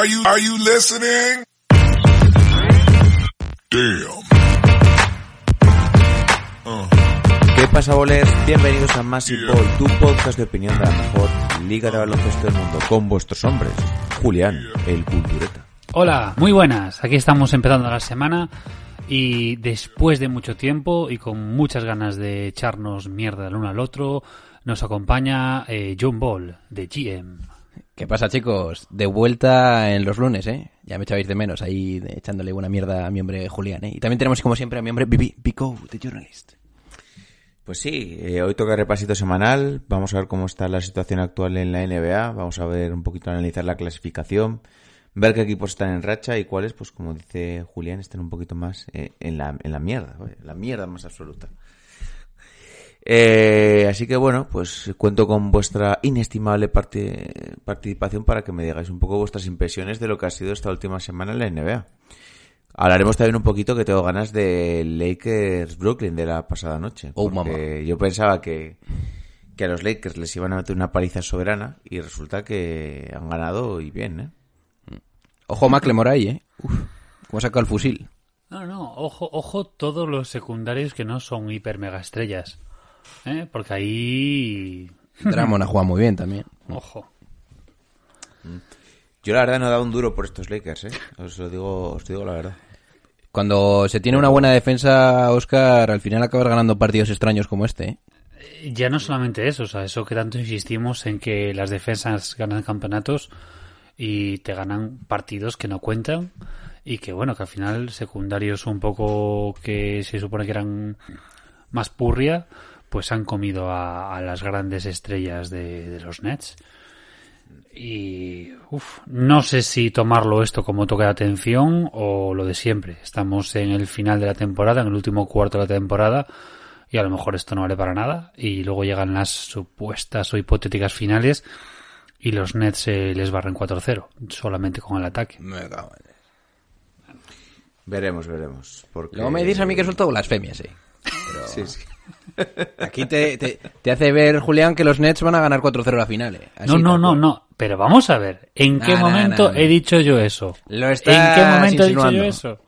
Are you, are you listening? Damn. ¿Qué pasa, bolers? Bienvenidos a Massive Ball, tu podcast de opinión de la mejor liga de baloncesto del mundo, con vuestros hombres, Julián, el cultureta. Hola, muy buenas. Aquí estamos empezando la semana y después de mucho tiempo y con muchas ganas de echarnos mierda el uno al otro, nos acompaña eh, John Ball de GM. ¿Qué pasa, chicos? De vuelta en los lunes, ¿eh? Ya me echabais de menos ahí echándole buena mierda a mi hombre Julián, ¿eh? Y también tenemos, como siempre, a mi hombre Bibi Pico, de Journalist. Pues sí, eh, hoy toca repasito semanal, vamos a ver cómo está la situación actual en la NBA, vamos a ver un poquito, analizar la clasificación, ver qué equipos están en racha y cuáles, pues como dice Julián, están un poquito más eh, en, la, en la mierda, la mierda más absoluta. Eh, así que bueno, pues cuento con vuestra inestimable parte- participación para que me digáis un poco vuestras impresiones de lo que ha sido esta última semana en la NBA. Hablaremos también un poquito que tengo ganas de Lakers Brooklyn de la pasada noche. Oh, porque yo pensaba que, que a los Lakers les iban a meter una paliza soberana y resulta que han ganado y bien, ¿eh? Ojo McLemore ahí, ¿eh? Uf, cómo saca el fusil. No, no, ojo, ojo todos los secundarios que no son hiper mega estrellas. ¿Eh? Porque ahí... Dramon ha jugado muy bien también. Ojo. Yo la verdad no he dado un duro por estos Lakers, ¿eh? Os lo digo, os digo la verdad. Cuando se tiene una buena defensa, Oscar, al final acabas ganando partidos extraños como este, ¿eh? Ya no solamente eso, o sea, eso que tanto insistimos en que las defensas ganan campeonatos y te ganan partidos que no cuentan y que bueno, que al final secundarios un poco que se supone que eran más purria, pues han comido a, a las grandes estrellas de, de los Nets. Y uf, no sé si tomarlo esto como toque de atención o lo de siempre. Estamos en el final de la temporada, en el último cuarto de la temporada, y a lo mejor esto no vale para nada. Y luego llegan las supuestas o hipotéticas finales y los Nets eh, les barren 4-0, solamente con el ataque. Me cago en- Veremos, veremos. Porque... Luego me dices a mí que suelto blasfemias, ¿eh? Sí, sí. Aquí te, te, te hace ver, Julián, que los Nets van a ganar 4-0 la final, ¿eh? Así, no, no, no, no. Pero vamos a ver, ¿en qué momento he dicho yo eso? Lo ¿En qué momento he dicho yo eso?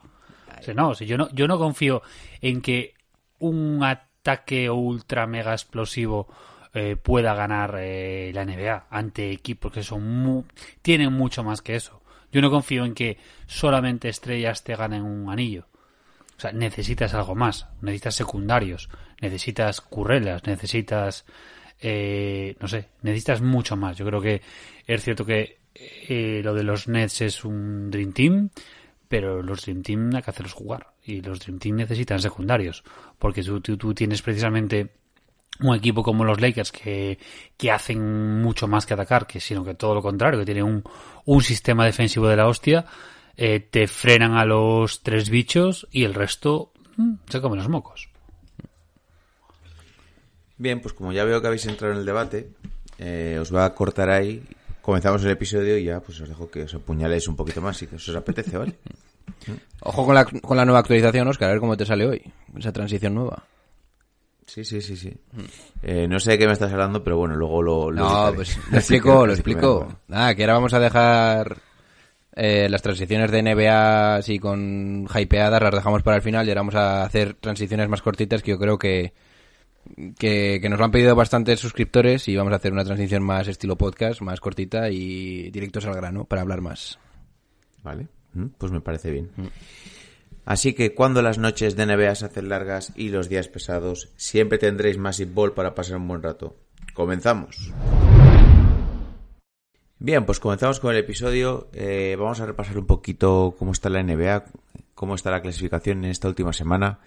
O sea, no, yo no, yo no confío en que un ataque ultra mega explosivo eh, pueda ganar eh, la NBA ante equipos que son mu- tienen mucho más que eso. Yo no confío en que solamente estrellas te ganen un anillo. O sea, necesitas algo más. Necesitas secundarios, necesitas currelas, necesitas, eh, no sé, necesitas mucho más. Yo creo que es cierto que eh, lo de los Nets es un Dream Team, pero los Dream Team hay que hacerlos jugar. Y los Dream Team necesitan secundarios. Porque tú, tú, tienes precisamente un equipo como los Lakers que, que hacen mucho más que atacar, que sino que todo lo contrario, que tienen un, un sistema defensivo de la hostia, eh, te frenan a los tres bichos y el resto mm, se comen los mocos. Bien, pues como ya veo que habéis entrado en el debate, eh, os voy a cortar ahí. Comenzamos el episodio y ya pues os dejo que os apuñaléis un poquito más que os apetece, ¿vale? Ojo con la, con la nueva actualización, Oscar, a ver cómo te sale hoy. Esa transición nueva. Sí, sí, sí, sí. Eh, no sé de qué me estás hablando, pero bueno, luego lo... lo No, pues lo explico, que- lo explico. Nada, que ahora vamos a dejar eh, las transiciones de NBA así con hypeadas, las dejamos para el final y ahora vamos a hacer transiciones más cortitas que yo creo que, que, que nos lo han pedido bastantes suscriptores y vamos a hacer una transición más estilo podcast, más cortita y directos al grano para hablar más. Vale, Mm, pues me parece bien. Así que cuando las noches de NBA se hacen largas y los días pesados, siempre tendréis Massive Ball para pasar un buen rato. Comenzamos. Bien, pues comenzamos con el episodio. Eh, vamos a repasar un poquito cómo está la NBA, cómo está la clasificación en esta última semana.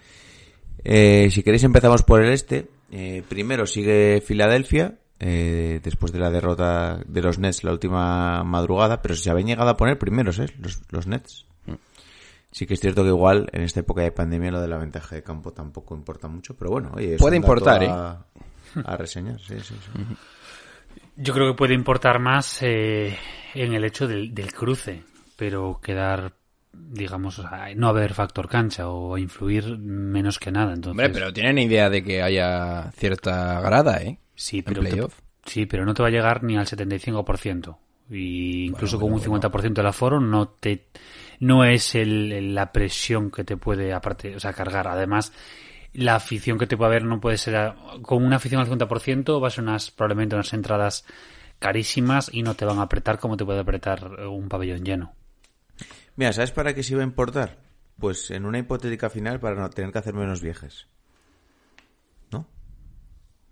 Eh, si queréis empezamos por el este. Eh, primero sigue Filadelfia, eh, después de la derrota de los Nets la última madrugada, pero se habían llegado a poner primeros, ¿eh? Los, los Nets. Sí que es cierto que igual en esta época de pandemia lo de la ventaja de campo tampoco importa mucho, pero bueno, oye, es Puede un dato importar, ¿eh? a, a reseñar, sí, sí, sí. Yo creo que puede importar más eh, en el hecho del, del cruce, pero quedar, digamos, o sea, no haber factor cancha o influir menos que nada. Entonces, Hombre, pero tienen idea de que haya cierta grada, ¿eh? sí, pero te- sí, pero no te va a llegar ni al 75%. Y incluso Bueno, con bueno, un 50% del aforo no te no es el, la presión que te puede aparte, o sea, cargar. Además, la afición que te puede haber no puede ser a- con una afición al 50% va a ser unas probablemente unas entradas carísimas y no te van a apretar como te puede apretar un pabellón lleno. Mira, ¿sabes para qué se iba a importar? Pues en una hipotética final para no tener que hacer menos viajes. ¿No?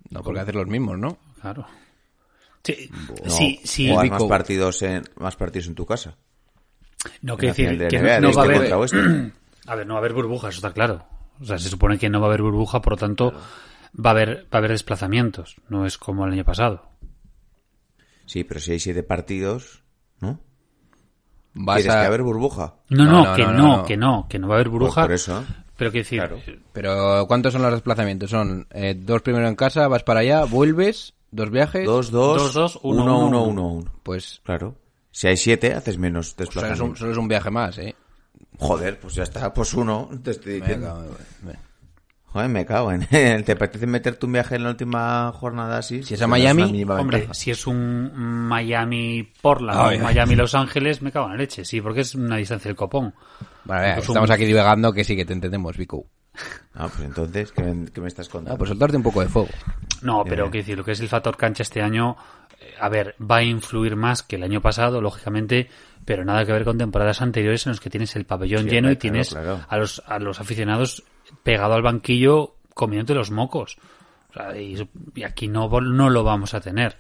No, porque hacer los mismos, ¿no? Claro. Sí, No, sí, sí. jugar más partidos en más partidos en tu casa. No quiere decir de que NBA, no, va a haber. A ver, no va a haber burbuja, eso está claro. O sea, se supone que no va a haber burbuja, por lo tanto, va a haber, va a haber desplazamientos. No es como el año pasado. Sí, pero si hay siete partidos, ¿no? Vas ¿Quieres a... que haber burbuja? No, No, no, no, que no, no, no, no. que no, que no va a haber Pues burbuja. por eso. Pero quiero decir, Claro. Pero ¿cuántos son los desplazamientos? Son eh, dos primero en casa, vas para allá, vuelves, dos viajes. Dos, dos, Dos, dos, uno, uno, uno, uno, uno. Pues Claro. Si hay siete, haces menos solo es, un, desplazamientos. solo es un viaje más, ¿eh? Joder, pues ya está, pues uno, te estoy diciendo. Joder, me cago en. ¿Te apetece meterte un viaje en la última jornada así? Si es a Pues Miami, una mínima hombre, si es un Miami Portland Ay, o ay. Miami Los Ángeles, me cago en la leche. Sí, porque es una distancia del copón. Vale, Pues estamos un- aquí divagando que sí que te entendemos, Vico. Ah, pues entonces, ¿qué me, qué me estás contando? Ah, pues soltarte un poco de fuego. No, pero quiero decir, lo que es el factor cancha este año, eh, a ver, va a influir más que el año pasado, lógicamente, pero nada que ver con temporadas anteriores en los que tienes el pabellón Sí, lleno y tienes claro, claro. a los a los aficionados pegado al banquillo comiéndote los mocos. O sea, y, aquí no no lo vamos a tener.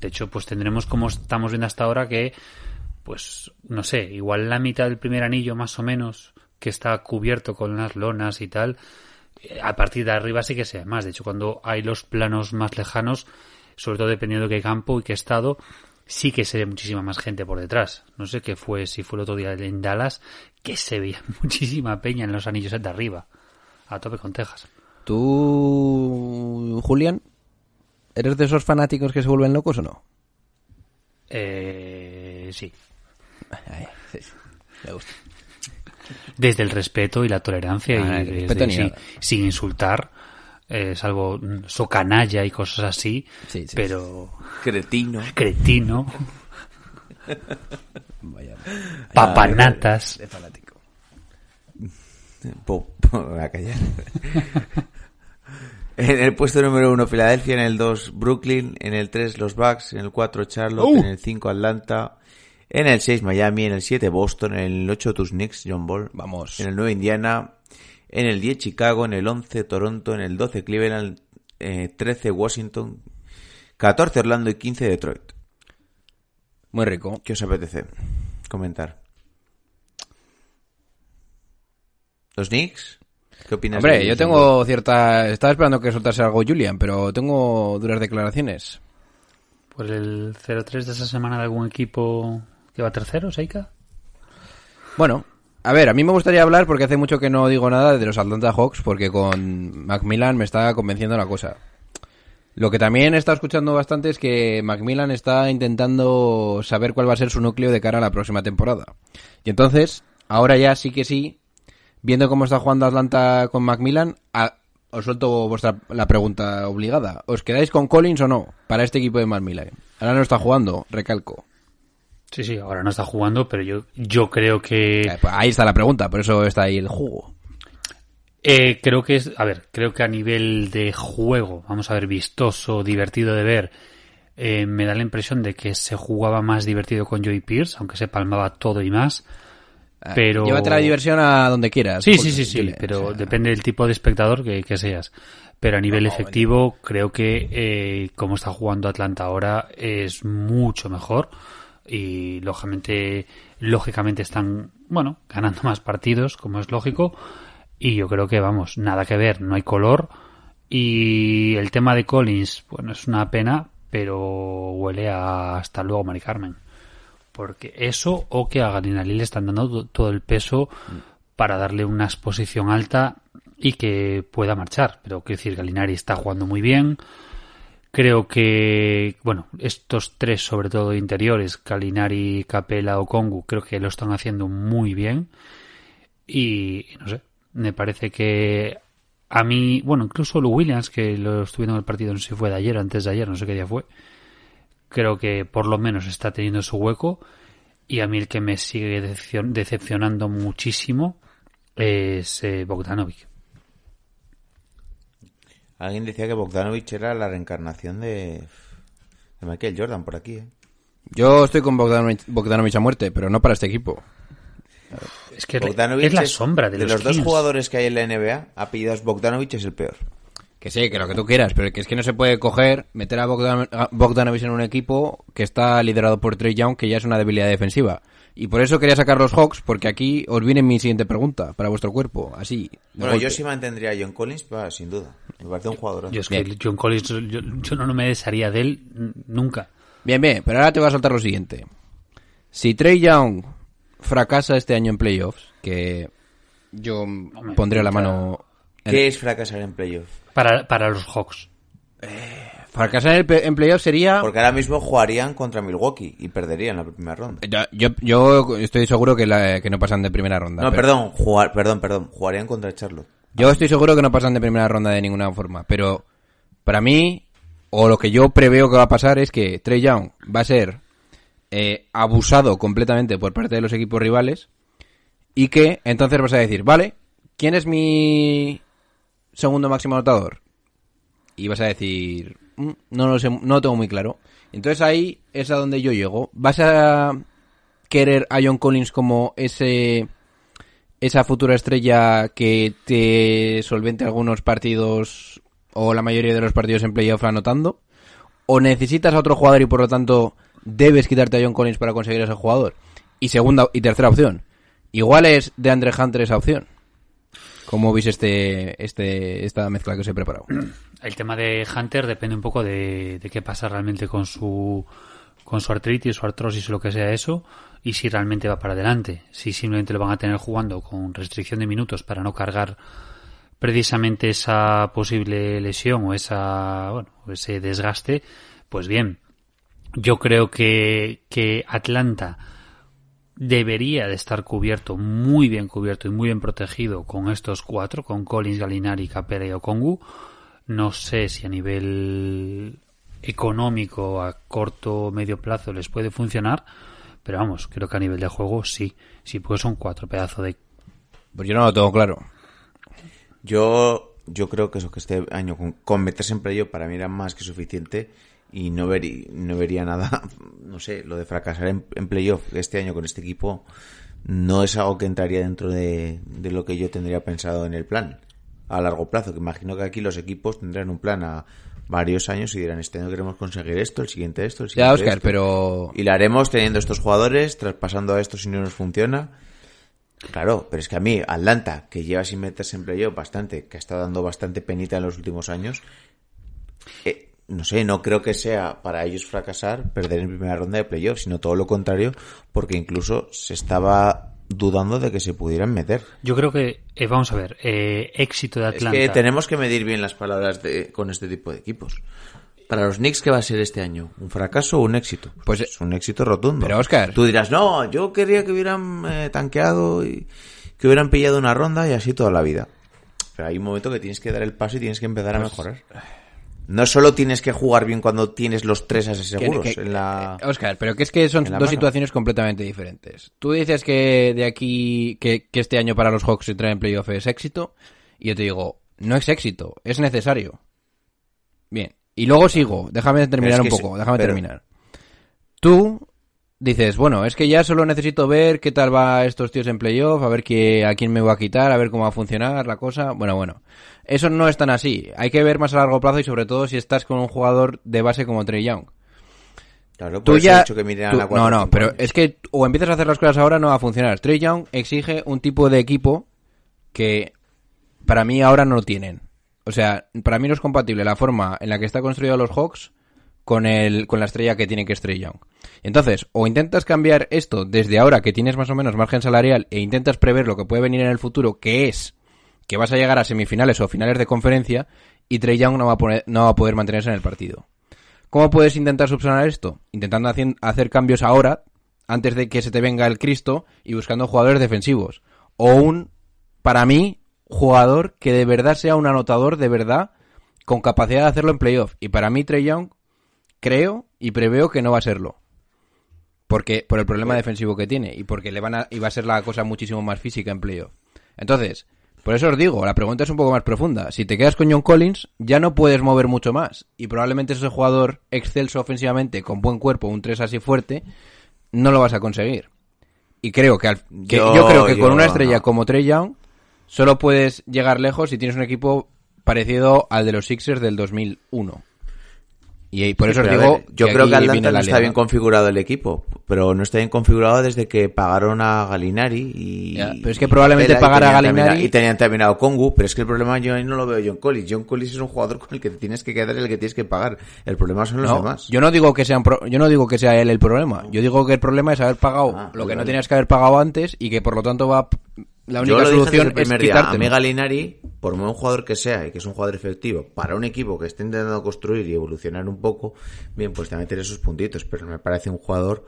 De hecho, pues tendremos como estamos viendo hasta ahora que pues no sé, igual la mitad del primer anillo más o menos que está cubierto con unas lonas y tal, eh, a partir de arriba sí que sea más. De hecho, cuando hay los planos más lejanos, sobre todo dependiendo de qué campo y qué estado, sí que se ve muchísima más gente por detrás. No sé qué fue, si fue el otro día en Dallas, que se veía muchísima peña en los anillos de arriba. A tope con Texas. ¿Tú, Julián, eres de esos fanáticos que se vuelven locos o no? Eh, sí. Ay, sí, sí, me gusta. Desde el respeto y la tolerancia Ah, y desde- ni sí, sin insultar. eh, mm, socanalla y cosas así, Sí, sí, pero Cretino. cretino, Vaya, papanatas. de fanático. Po- po- a callar. en el puesto número uno, Filadelfia. En el 2, Brooklyn. En el 3, los Bucks. En el 4, Charlotte. ¡Uh! En el 5, Atlanta. En el 6, Miami. En el 7, Boston. En el 8, tus Knicks, John Ball. Vamos. En el 9, Indiana. En el 10, Chicago. En el 11, Toronto. En el 12, Cleveland. Eh, 13, Washington. 14, Orlando. Y 15, Detroit. Muy rico. ¿Qué os apetece comentar? ¿Los Knicks? ¿Qué opinas? de Hombre, yo tengo cierta... Estaba esperando que soltase algo Julian, pero tengo duras declaraciones. Por el 0-3 de esa semana de algún equipo que va tercero, Seika. Bueno, a ver, a mí me gustaría hablar porque hace mucho que no digo nada de los Atlanta Hawks porque con Macmillan me está convenciendo la cosa. Lo que también he estado escuchando bastante es que Macmillan está intentando saber cuál va a ser su núcleo de cara a la próxima temporada. Y entonces, ahora ya sí que sí, viendo cómo está jugando Atlanta con Macmillan, a- os suelto vuestra, la pregunta obligada. ¿Os quedáis con Collins o no para este equipo de Macmillan? Ahora no está jugando, recalco. Sí, sí, ahora no está jugando, pero yo, yo creo que... Pues Ahí está la pregunta, por eso está ahí el jugo. Eh, creo que es, a ver, creo que a nivel de juego, vamos a ver, vistoso, divertido de ver, eh, me da la impresión de que se jugaba más divertido con Joey Pierce, aunque se palmaba todo y más. Pero... Ah, Llévate la diversión a donde quieras. Sí, sí, sí, sí, pero o sea, depende del tipo de espectador que, que seas. Pero a nivel No, efectivo, creo que eh, como está jugando Atlanta ahora es mucho mejor y lógicamente, lógicamente están, bueno, ganando más partidos, como es lógico. Y yo creo que, vamos, nada que ver, no hay color. Y el tema de Collins, bueno, es una pena, pero huele a hasta luego, Mari Carmen. Porque eso o que a Galinari le están dando to- todo el peso para darle una exposición alta y que pueda marchar. Pero quiero decir, Galinari está jugando muy bien. Creo que, bueno, estos tres, sobre todo interiores, Galinari, Capela o Kongu, creo que lo están haciendo muy bien. Y, no sé, me parece que a mí, bueno, incluso Lou Williams, que lo estuve viendo en el partido, no sé si fue de ayer antes de ayer, no sé qué día fue, creo que por lo menos está teniendo su hueco. Y a mí el que me sigue decepcion- decepcionando muchísimo es eh, Bogdanovic. Alguien decía que Bogdanovich era la reencarnación de, de Michael Jordan por aquí, ¿eh? Yo estoy con Bogdanovic, Bogdanovic a muerte, pero no para este equipo. Es que es la- Bogdanovich es la sombra de, los, los, dos jugadores que hay en la NBA, apellidos Bogdanovich es el peor. Que sí, que lo que tú quieras, pero que es que no se puede coger, meter a, Bogdan, a Bogdanovic en un equipo que está liderado por Trey Young, que ya es una debilidad defensiva. Y por eso quería sacar los Hawks, porque aquí os viene mi siguiente pregunta para vuestro cuerpo, así. Bueno, golpe. yo sí mantendría a John Collins, sin duda. Me parece un jugador. Yo es que Bien. John Collins, yo, yo no me desharía de él nunca. Bien, bien, pero ahora te voy a soltar lo siguiente. Si Trey Young fracasa este año en playoffs, que yo pondría la mano... en- ¿Qué es fracasar en playoff? Para, para los Hawks. Fracasar en, el pe- en playoffs sería... Porque ahora mismo jugarían contra Milwaukee y perderían la primera ronda. Yo, yo estoy seguro que, la- que no pasan de primera ronda. No, pero- perdón, jugar, perdón, perdón, jugarían contra Charlotte. Yo estoy seguro que no pasan de primera ronda de ninguna forma, pero para mí, o lo que yo preveo que va a pasar es que Trey Young va a ser eh, abusado completamente por parte de los equipos rivales y que entonces vas a decir, vale, ¿quién es mi segundo máximo anotador? Y vas a decir, "Mm, no lo sé, no lo tengo muy claro. Entonces ahí es a donde yo llego. ¿Vas a querer a John Collins como ese esa futura estrella que te solvente algunos partidos o la mayoría de los partidos en playoff anotando? ¿O necesitas a otro jugador y por lo tanto debes quitarte a John Collins para conseguir a ese jugador? Y segunda y tercera opción. Igual es de Andre Hunter esa opción. ¿Cómo veis este, este, esta mezcla que os he preparado? El tema de Hunter depende un poco de, de qué pasa realmente con su con su artritis, su artrosis o lo que sea eso, y si realmente va para adelante. Si simplemente lo van a tener jugando con restricción de minutos para no cargar precisamente esa posible lesión o esa bueno, o ese desgaste, pues bien. Yo creo que, que Atlanta debería de estar cubierto, muy bien cubierto y muy bien protegido con estos cuatro, con Collins, Galinari, Capera y Okongu. No sé si a nivel económico a corto o medio plazo les puede funcionar, pero vamos, creo que a nivel de juego sí, sí, pues son cuatro pedazos de... Pues yo no lo tengo claro. Yo, yo creo que eso que este año con, con meterse en para mí era más que suficiente y no, verí- no vería nada, no sé, lo de fracasar en, en playoff este año con este equipo no es algo que entraría dentro de, de lo que yo tendría pensado en el plan a largo plazo, que imagino que aquí los equipos tendrán un plan a varios años y dirán, este año queremos conseguir esto, el siguiente esto, el siguiente Ya, Oscar, esto". pero... Y la haremos teniendo estos jugadores, traspasando a estos si no nos funciona. Claro, pero es que a mí, Atlanta, que lleva sin meterse en playoff bastante, que está dando bastante penita en los últimos años, eh, no sé, no creo que sea para ellos fracasar perder en primera ronda de playoff, sino todo lo contrario, porque incluso se estaba dudando de que se pudieran meter. Yo creo que, eh, vamos a ver, eh, éxito de Es Atlanta. que tenemos que medir bien las palabras de, con este tipo de equipos. Para los Knicks, ¿qué va a ser este año? ¿Un fracaso o un éxito? Pues, es un éxito rotundo. pero, Óscar- Tú dirás, no, yo quería que hubieran eh, tanqueado y que hubieran pillado una ronda y así toda la vida. Pero hay un momento que tienes que dar el paso y tienes que empezar a Pues, mejorar. No solo tienes que jugar bien cuando tienes los tres ases seguros que- en la... eh, Oscar, pero que es que son dos mano. situaciones completamente diferentes. Tú dices que de aquí, que, que este año para los Hawks entrar en playoff es éxito, y yo te digo, no es éxito, es necesario. Bien, y luego sigo, déjame terminar es un poco, sí, déjame pero- terminar. Tú dices, bueno, es que ya solo necesito ver qué tal va estos tíos en playoff, a ver qué, a quién me va a quitar, a ver cómo va a funcionar la cosa. Bueno, bueno. Eso no es tan así. Hay que ver más a largo plazo y sobre todo si estás con un jugador de base como Trey Young. Claro, Tú ya... que tú- la no, no, pero años. es que o empiezas a hacer las cosas ahora no va a funcionar. Trey Young exige un tipo de equipo que para mí ahora no lo tienen. O sea, para mí no es compatible la forma en la que está construido los Hawks con, el, con la estrella que tiene que es Trey Young. Entonces, o intentas cambiar esto desde ahora que tienes más o menos margen salarial e intentas prever lo que puede venir en el futuro, que es que vas a llegar a semifinales o finales de conferencia y Trey Young no va a, poner- no va a poder mantenerse en el partido. ¿Cómo puedes intentar subsanar esto? Intentando hacer cambios ahora, antes de que se te venga el Cristo, y buscando jugadores defensivos. O un, para mí, jugador que de verdad sea un anotador de verdad, con capacidad de hacerlo en playoff. Y para mí, Trey Young, creo y preveo que no va a serlo. Porque, por el problema defensivo que tiene y porque le van a, y va a ser la cosa muchísimo más física en playoff. Entonces, por eso os digo, la pregunta es un poco más profunda. Si te quedas con John Collins, ya no puedes mover mucho más. Y probablemente ese jugador excelso ofensivamente, con buen cuerpo, un 3 así fuerte, no lo vas a conseguir. Y creo que, al- que- yo, Yo- creo que con una estrella no. como Trey Young, solo puedes llegar lejos si tienes un equipo parecido al de los Sixers del 2001. Y, por eso os digo, ver, yo creo que Atlanta no está bien configurado el equipo, pero no está bien configurado desde que pagaron a Galinari y Ya, pero es que probablemente y pagar a termina- y tenían terminado Kongu, pero es que el problema yo ahí no lo veo John Collins. John Collins es un jugador con el que te tienes que quedar y el que tienes que pagar. El problema son los No, demás. yo no digo que sean pro- yo no digo que sea él el problema. Yo digo que el problema es haber pagado Ah, lo que no tenías que haber pagado antes y que por lo tanto va la Yo única dije desde solución el primer es día. A quitarte. mí Galinari, por muy buen jugador que sea y que es un jugador efectivo, para un equipo que esté intentando construir y evolucionar un poco, bien, pues te meter esos puntitos, pero me parece un jugador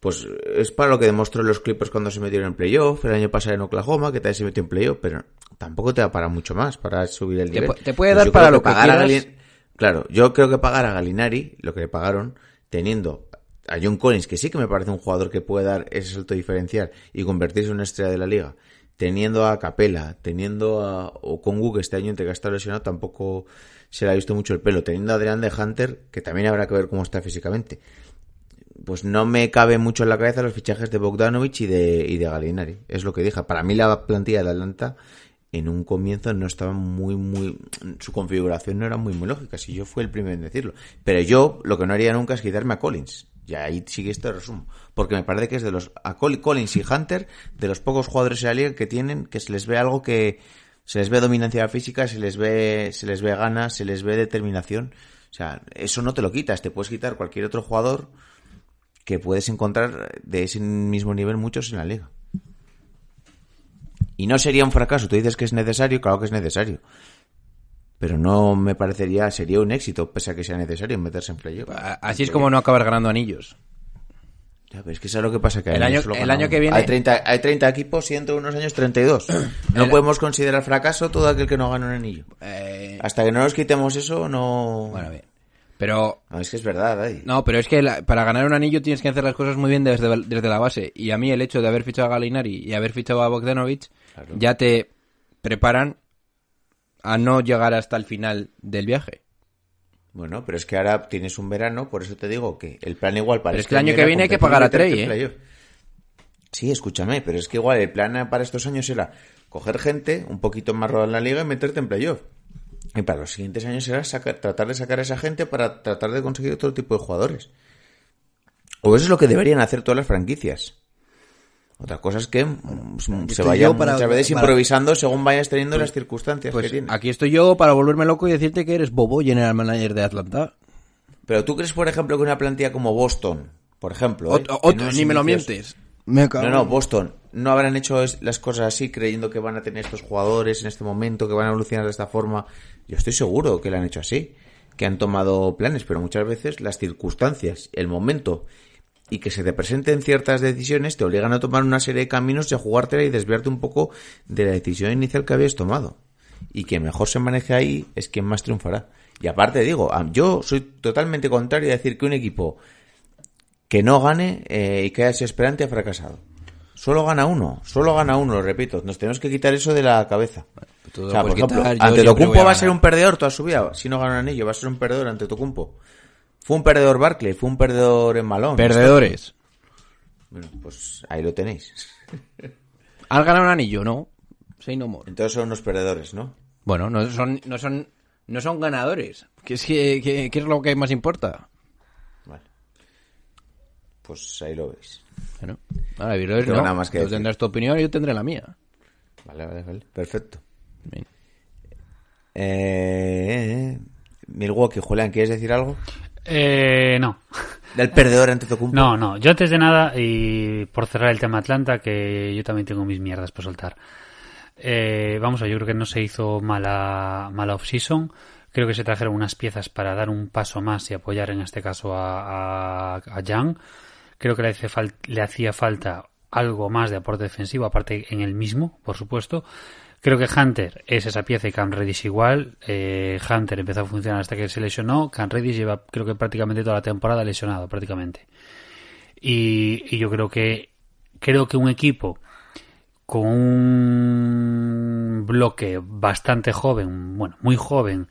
pues es para lo que demostró los Clippers cuando se metieron en playoff, el año pasado en Oklahoma, que también se metió en playoff, pero tampoco te da para mucho más, para subir el nivel. te puede Pues dar yo para lo que pagar a quieras. Galin- Claro, yo creo que pagar a Galinari, lo que le pagaron, teniendo a John Collins, que sí que me parece un jugador que puede dar ese salto diferencial y convertirse en una estrella de la liga, teniendo a Capela, teniendo a Okongu, que este año entre que está lesionado tampoco se le ha visto mucho el pelo, teniendo a Adrián de Hunter, que también habrá que ver cómo está físicamente. Pues no me cabe mucho en la cabeza los fichajes de Bogdanovich y de, y de Galinari. Es lo que dije. Para mí la plantilla de Atlanta en un comienzo no estaba muy, muy... Su configuración no era muy, muy lógica. Si yo fui el primero en decirlo. Pero yo lo que no haría nunca es quitarme a Collins. Y ahí sigue este resumen. Porque me parece que es de los... Collins y Hunter, de los pocos jugadores en la liga que tienen, que se les ve algo que... Se les ve dominancia física, se les ve, se les ve ganas, se les ve determinación. O sea, eso no te lo quitas. Te puedes quitar cualquier otro jugador que puedes encontrar de ese mismo nivel muchos en la liga. Y no sería un fracaso. Tú dices que es necesario, claro que es necesario. Pero no me parecería, sería un éxito, pese a que sea necesario meterse en playoff. Así es como no acabar ganando anillos. Ya, pero es que eso es lo que pasa que El hay año- el año que viene- Hay 30, hay 30 equipos y entre unos años 32. No El- podemos considerar fracaso todo aquel que no gana un anillo. Eh, Hasta que no nos quitemos eso, no... bueno, bien. Pero No, es que es verdad. No, pero es que la- para ganar un anillo tienes que hacer las cosas muy bien desde, desde la base. Y a mí el hecho de haber fichado a Galinari y haber fichado a Bogdanovich ya te preparan a no llegar hasta el final del viaje. Bueno, pero es que ahora tienes un verano, por eso te digo que el plan igual para Pero es este que el año que viene hay que pagar a Trey, ¿eh? Sí, escúchame, pero es que igual el plan para estos años era coger gente un poquito más rodada en la liga y meterte en playoff. Y para los siguientes años será sacar- tratar de sacar a esa gente para tratar de conseguir otro tipo de jugadores. O eso es lo que deberían hacer todas las franquicias. Otra cosa es que mm, se para- muchas veces para- improvisando según vayas teniendo las circunstancias que Pues tienes. aquí estoy yo para volverme loco y decirte que eres Bobo, general manager de Atlanta. Pero tú crees, por ejemplo, que una plantilla como Boston, por ejemplo, ¿eh? Otro- ni me lo mientes. Me cago No, en- no, Boston. No habrán hecho es- las cosas así creyendo que van a tener estos jugadores en este momento, que van a evolucionar de esta forma. Yo estoy seguro que lo han hecho así, que han tomado planes, pero muchas veces las circunstancias, el momento y que se te presenten ciertas decisiones te obligan a tomar una serie de caminos y a jugártela y desviarte un poco de la decisión inicial que habías tomado. Y quien mejor se maneje ahí es quien más triunfará. Y aparte digo, yo soy totalmente contrario a decir que un equipo que no gane eh, y que sea esperante ha fracasado. Solo gana uno, solo gana uno, lo repito. Nos tenemos que quitar eso de la cabeza. Tú O sea, por ejemplo, ante Tocumpo va a ser un perdedor toda su vida. Si no gana un anillo, va a ser un perdedor ante Tocumpo. Fue un perdedor Barclay, fue un perdedor en Malón. Perdedores. Bueno, pues ahí lo tenéis. ¿Han ganado un anillo? No. Say no more. Entonces son unos perdedores, ¿no? Bueno, no son, no son, no son ganadores. ¿Qué es, que, que- qué es lo que más importa? Vale. Pues ahí lo veis. Bueno, ahora, no. nada más que Tú tendrás tu opinión y yo tendré la mía. Vale, vale, vale. Perfecto. Bien. Eh, Milwaukee, Julián, ¿quieres decir algo? Eh, no. Del perdedor ante Tocumpo. No, no. Yo antes de nada, y por cerrar el tema Atlanta, que yo también tengo mis mierdas por soltar. Eh, vamos a, yo creo que no se hizo mala, mala off-season. Creo que se trajeron unas piezas para dar un paso más y apoyar en este caso a, a, a Young. Creo que le, hace le hacía falta algo más de aporte defensivo, aparte en el mismo, por supuesto. Creo que Hunter es esa pieza y Cam Reddish igual. Eh, Hunter empezó a funcionar hasta que se lesionó. Cam Reddish lleva creo que prácticamente toda la temporada lesionado, prácticamente. Y, yo creo que creo que un equipo con un bloque bastante joven, bueno, muy joven,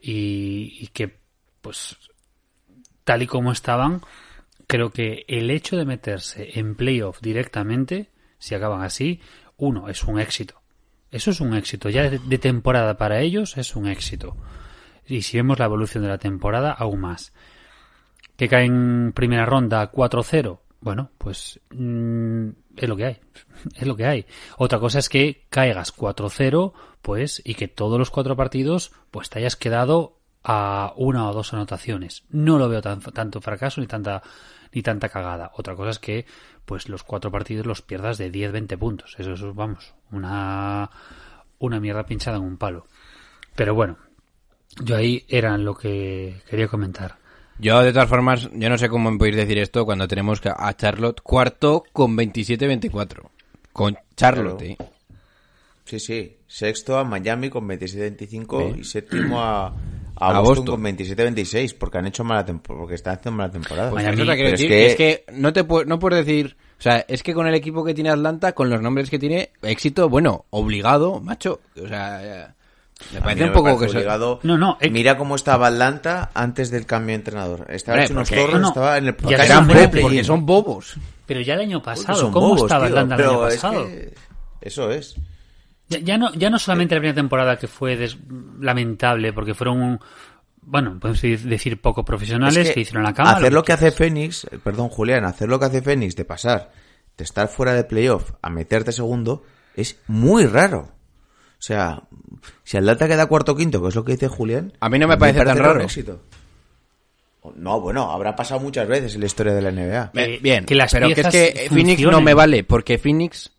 y, y que, pues, tal y como estaban, creo que el hecho de meterse en playoff directamente, si acaban así, uno, es un éxito. Eso es un éxito. Ya de, temporada para ellos es un éxito. Y si vemos la evolución de la temporada, aún más. Que cae en primera ronda 4-0. Bueno, pues mm, es lo que hay. Es lo que hay. Otra cosa es que caigas 4-0, pues, y que todos los cuatro partidos, pues te hayas quedado a una o dos anotaciones. No lo veo tan, tanto fracaso ni tanta, ni tanta cagada. Otra cosa es que, pues, los cuatro partidos los pierdas de 10-20 puntos. Eso es, vamos, una, una mierda pinchada en un palo. Pero bueno, yo ahí era lo que quería comentar. Yo, de todas formas, yo no sé cómo me podéis decir esto cuando tenemos que- a Charlotte cuarto con 27-24. Con Charlotte, Claro. eh. Sí, sí. Sexto a Miami con 27-25 Sí. y séptimo a, a, A Boston, Boston. con 27-26 porque han hecho mala temporada, porque están haciendo mala temporada. Pues es que- es que no te pu- no puedes decir, o sea, es que con el equipo que tiene Atlanta, con los nombres que tiene, éxito, bueno, obligado, macho, o sea, me parece no un poco parece que obligado. No, no, eh- Mira cómo estaba Atlanta antes del cambio de entrenador. Estaba Hombre, hecho unos porque- torres, no, no. estaba en el eran bobos, porque son bobos. Pero ya el año pasado, ¿cómo bobos, estaba tío, Atlanta el año es pasado? que Eso es. Ya, ya no, ya no solamente la primera temporada que fue des- lamentable porque fueron, un- bueno, podemos decir poco profesionales Es que, hicieron la cama. Hacer lo que hace Fénix, eh, perdón Julián, hacer lo que hace Fénix de pasar de estar fuera de playoff a meterte segundo es muy raro. O sea, si Atlanta queda cuarto o quinto, que es lo que dice Julián, A mí no me parece tan un raro. éxito. No, bueno, habrá pasado muchas veces en la historia de la NBA. Eh, Bien, que las pero que es que Phoenix no me vale, porque Phoenix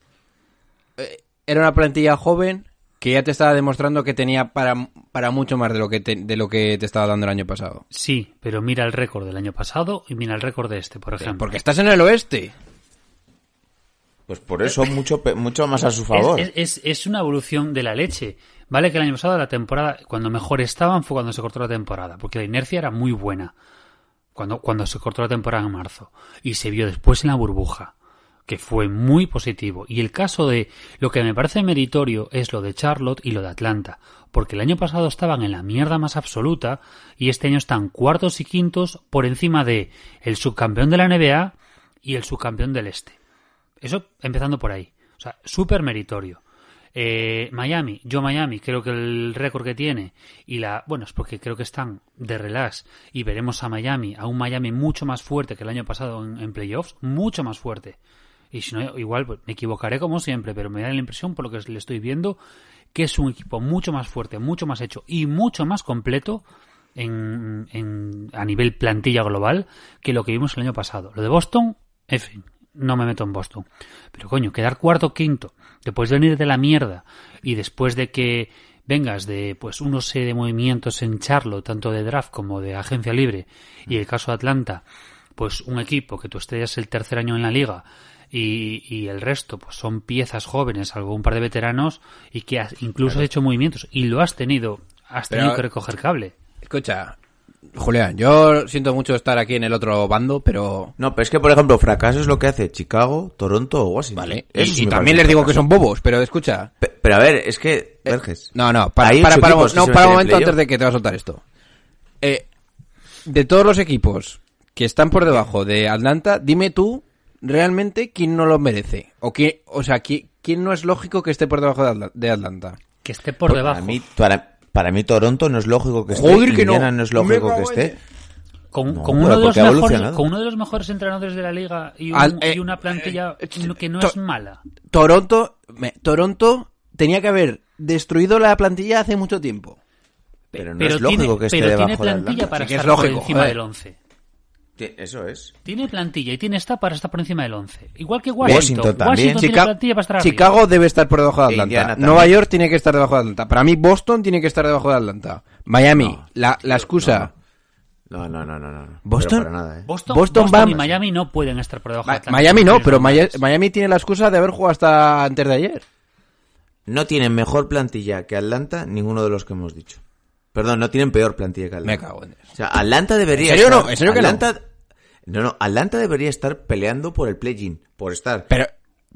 era una plantilla joven que ya te estaba demostrando que tenía para, para mucho más de lo que te, de lo que te estaba dando el año pasado. Sí, pero mira el récord del año pasado y mira el récord de este, por ejemplo. Porque estás en el oeste. Pues por eso mucho, pe- mucho más a su favor. Es, es- es una evolución de la leche. Vale que el año pasado la temporada, cuando mejor estaban fue cuando se cortó la temporada, porque la inercia era muy buena. Cuando, cuando se cortó la temporada en marzo. Y se vio después en la burbuja, que fue muy positivo. Y el caso de lo que me parece meritorio es lo de Charlotte y lo de Atlanta. Porque el año pasado estaban en la mierda más absoluta y este año están cuartos y quintos por encima de el subcampeón de la NBA y el subcampeón del Este. Eso empezando por ahí. O sea, súper meritorio. Eh, Miami, yo Miami, creo que el récord que tiene y la, bueno, es porque creo que están de relax y veremos a Miami, a un Miami mucho más fuerte que el año pasado en, en playoffs, mucho más fuerte. Y si no, igual pues, me equivocaré como siempre, pero me da la impresión, por lo que le estoy viendo, que es un equipo mucho más fuerte, mucho más hecho y mucho más completo en, en- a nivel plantilla global que lo que vimos el año pasado. Lo de Boston, en fin, no me meto en Boston. Pero coño, quedar cuarto o quinto, después de venir de la mierda y después de que vengas de pues unos serie de movimientos en Charlo, tanto de draft como de agencia libre, y el caso de Atlanta, pues un equipo que tú estrellas el tercer año en la liga y, y el resto pues son piezas jóvenes, salvo un par de veteranos, y que has- incluso has hecho movimientos y lo has tenido, has Pero- tenido que recoger cable. Escucha, Julián, yo siento mucho estar aquí en el otro bando, pero... No, pero es que, por ejemplo, fracaso es lo que hace Chicago, Toronto o Washington. Vale, Eso y, sí y también les digo que son bobos, pero escucha... Pe- Pero a ver, es que, Verges, No, no, para, para, para, equipos no, para un momento antes de que te va a soltar esto. Eh, de todos los equipos que están por debajo de Atlanta, dime tú realmente quién no lo merece. O, quién, o sea, quién, quién no es lógico que esté por debajo de Atla- de Atlanta. Que esté por debajo. Para mí, para, para mí Toronto no es lógico que esté. Joder, que no. Indiana no es lógico que esté. Con, No, con pero uno de los mejores, con uno de los mejores entrenadores de la liga y, un- Al- eh, y una plantilla eh, que no to- es mala. Toronto, me- Toronto tenía que haber destruido la plantilla hace mucho tiempo. Pero no pero es lógico tiene, que esté pero tiene debajo de plantilla Atlanta. para Sí es estar por lógico, encima joder. del 11. Eso es. Tiene plantilla y tiene esta para estar por encima del 11. Igual que Washington. Washington también. tiene Chica- plantilla para estar arriba. Chicago debe estar por debajo de Atlanta. Indiana también. Nueva York tiene que estar debajo de Atlanta. Para mí, Boston tiene que estar debajo de Atlanta. Miami, No, la, la excusa. No, no, no, no, no. no. ¿Boston? Pero para nada, ¿eh? Boston, Boston Boston y Miami no pueden estar por debajo de Ma- Atlanta. Miami no, pero Maya-. Miami tiene la excusa de haber jugado hasta antes de ayer. No tienen mejor plantilla que Atlanta ninguno de los que hemos dicho. Perdón, no tienen peor plantilla que Atlanta. Me cago en eso. O sea, Atlanta debería ¿En serio estar... no? ¿En serio que no? Atlanta... no? No, Atlanta debería estar peleando por el play-in, por estar Pero,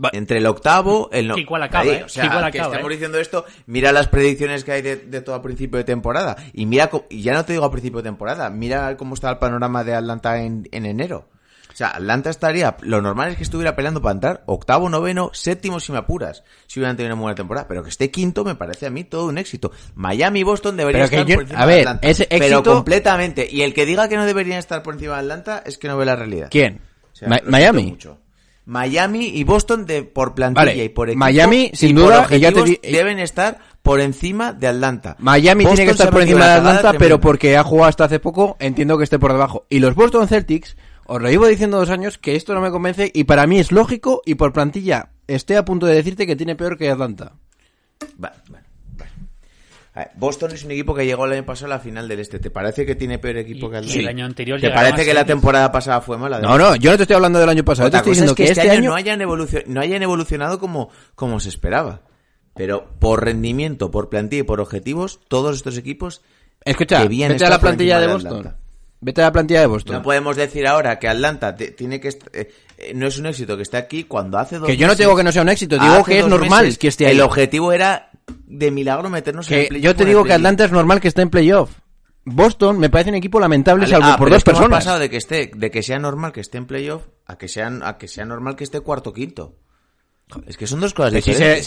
va- entre el octavo, el no... Que igual acaba, Ahí, ¿eh? O sea, Que igual que acaba, estamos ¿eh? diciendo esto, mira las predicciones que hay de, de todo a principio de temporada. Y mira, co- y ya no te digo a principio de temporada, mira cómo está el panorama de Atlanta en, en enero. O sea, Atlanta estaría, lo normal es que estuviera peleando para entrar octavo, noveno, séptimo si me apuras, si hubieran tenido una buena temporada. Pero que esté quinto me parece a mí todo un éxito. Miami y Boston deberían Pero estar yo- por encima a de ver, Atlanta. ese Pero éxito- completamente. Y el que diga que no deberían estar por encima de Atlanta es que no ve la realidad. ¿quién? O sea, Ma- lo siento Miami. mucho. Miami y Boston de por plantilla Vale, y por equipo Miami, sin duda, y ya te objetivos, di- deben estar por encima de Atlanta. Miami Boston tiene que estar por encima de Atlanta, pero porque ha jugado hasta hace poco, entiendo que esté por debajo. Y los Boston Celtics, os lo llevo diciendo dos años que esto no me convence y para mí es lógico y por plantilla estoy a punto de decirte que tiene peor que Atlanta. Va- bueno, bueno. A ver, Boston es un equipo que llegó el año pasado a la final del este. ¿Te parece que tiene peor equipo Y- que y Atlanta? el año anterior ¿Te parece que la temporada pasada fue mala? No, no, yo no te estoy hablando del año pasado, te Otra estoy cosa diciendo es que, que, este, año, no hayan, evolucion- no hayan evolucionado como, como se esperaba. Pero por rendimiento, por plantilla y por objetivos, todos estos equipos Escucha, debían vete a estar la plantilla de Boston. Atlanta. Vete a la plantilla de Boston. No podemos decir ahora que Atlanta tiene que eh, eh, no es un éxito que esté aquí cuando hace dos Que yo no digo que no sea un éxito, digo que es normal meses, que esté ahí. El objetivo era de milagro meternos en el Que playoff yo te digo que. Atlanta es normal que esté en playoff. Boston me parece un equipo lamentable salvo ah, por dos es que hemos personas. pasado de que esté, de que sea normal que esté en playoff a que sean, a que sea normal que esté cuarto quinto. Es que son dos cosas diferentes.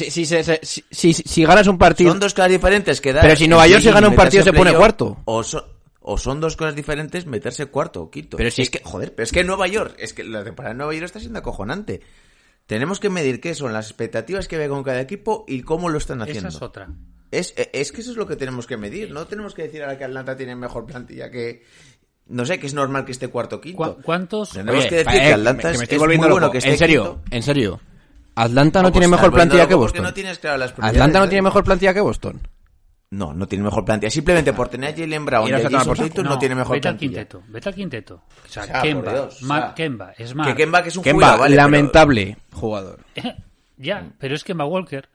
si- ganas un partido, Son dos cosas diferentes que dar Pero si Nueva York se gana un partido, se pone cuarto. O, so- o son dos cosas diferentes meterse cuarto o quinto. Pero si- es que, joder, pero es que Nueva York, es que la temporada de Nueva York está siendo acojonante. Tenemos que medir qué son las expectativas que ve con cada equipo y cómo lo están haciendo. Esa es otra. Es, es que eso es lo que tenemos que medir. No tenemos que decir ahora que Atlanta tiene mejor plantilla que. No sé, que es normal que esté cuarto o quinto. ¿Cu- ¿Cuántos? Tenemos Oye, que decir eh, que Atlanta que es, me estoy es volviendo muy bueno que esté En serio, quinto. en serio. Atlanta no tiene mejor plantilla que Boston. no tienes claras las Atlanta no ¿eh? tiene mejor plantilla que Boston. No, no tiene mejor plantilla. Simplemente por tener a Jalen Brown y no a se toma Jason. Tatum no, tiene mejor vete al plantilla. quinteto. Vete al quinteto. O sea, O sea, Kemba, Dios, o Mark sea, Kemba, Smart. Que Kemba que es un Kemba, jubilado, vale, pero- lamentable jugador. ya, pero es Kemba Walker.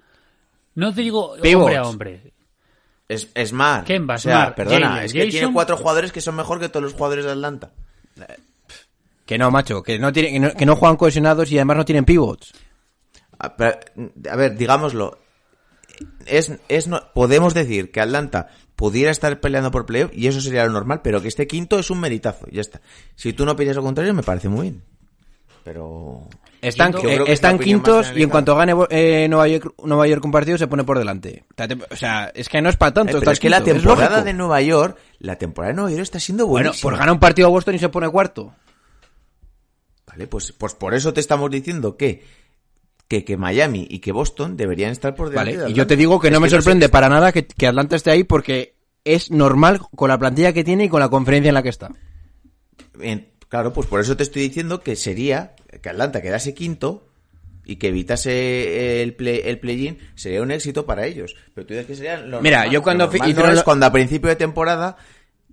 No te digo Pivots. hombre a hombre. Es, Smart. Kemba, o sea, Smart, perdona, Jalen, es que tiene Jason. cuatro jugadores que son mejor que todos los jugadores de Atlanta. Que no, macho, que no, tiene, que no, que no juegan cohesionados y además no tienen pivots. A, pero, a ver, digámoslo. Es, es no- podemos decir que Atlanta pudiera estar peleando por playoff y eso sería lo normal, pero que este quinto es un meritazo, ya está. Si tú no piensas lo contrario, me parece muy bien. Pero... Están, eh, están quintos y en cuanto gane eh, Nueva, York, Nueva York un partido se pone por delante. O sea, es que no es para tanto. Eh, pero es que la quinto, temporada de Nueva York, la temporada de Nueva York está siendo Bueno, buenísima. pues gana un partido a Boston y se pone cuarto. Vale, pues, pues por eso te estamos diciendo que, que, que Miami y que Boston deberían estar por delante Vale, de y yo te digo que Es no me sorprende para nada que, que Atlanta esté ahí porque es normal con la plantilla que tiene y con la conferencia en la que está. En- claro, pues por eso te estoy diciendo que sería que Atlanta quedase quinto y que evitase el play, el play-in sería un éxito para ellos. Pero tú dices que sería lo Mira, normal. yo cuando Lo normal no es lo- cuando a principio de temporada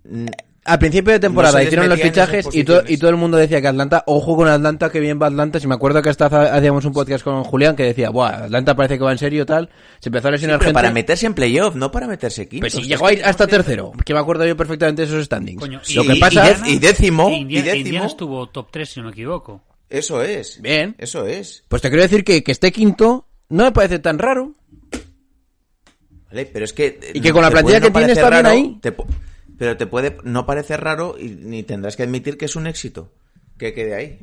mm, Al principio de temporada No hicieron los fichajes y, to- posiciones. y todo el mundo decía que Atlanta, ojo con Atlanta, que bien va Atlanta. Si me acuerdo que hasta hacíamos un podcast con Julián que decía, Buah, Atlanta parece que va en serio tal. Se empezó a lesionar pero gente. para meterse en playoff, no para meterse quinto. Pues si Es llegó que ahí hasta tercero, que me acuerdo yo perfectamente de esos standings. Coño, Lo y- que y pasa y décimo, Indiana, y décimo. Indiana estuvo top 3, si no me equivoco. Eso es. Bien. Eso es. Pues te quiero decir que, que esté quinto no me parece tan raro. Vale, pero es que... Y que con la plantilla que tiene parecer está bien ahí. te pero te puede no parecer raro y ni tendrás que admitir que es un éxito. Que quede ahí.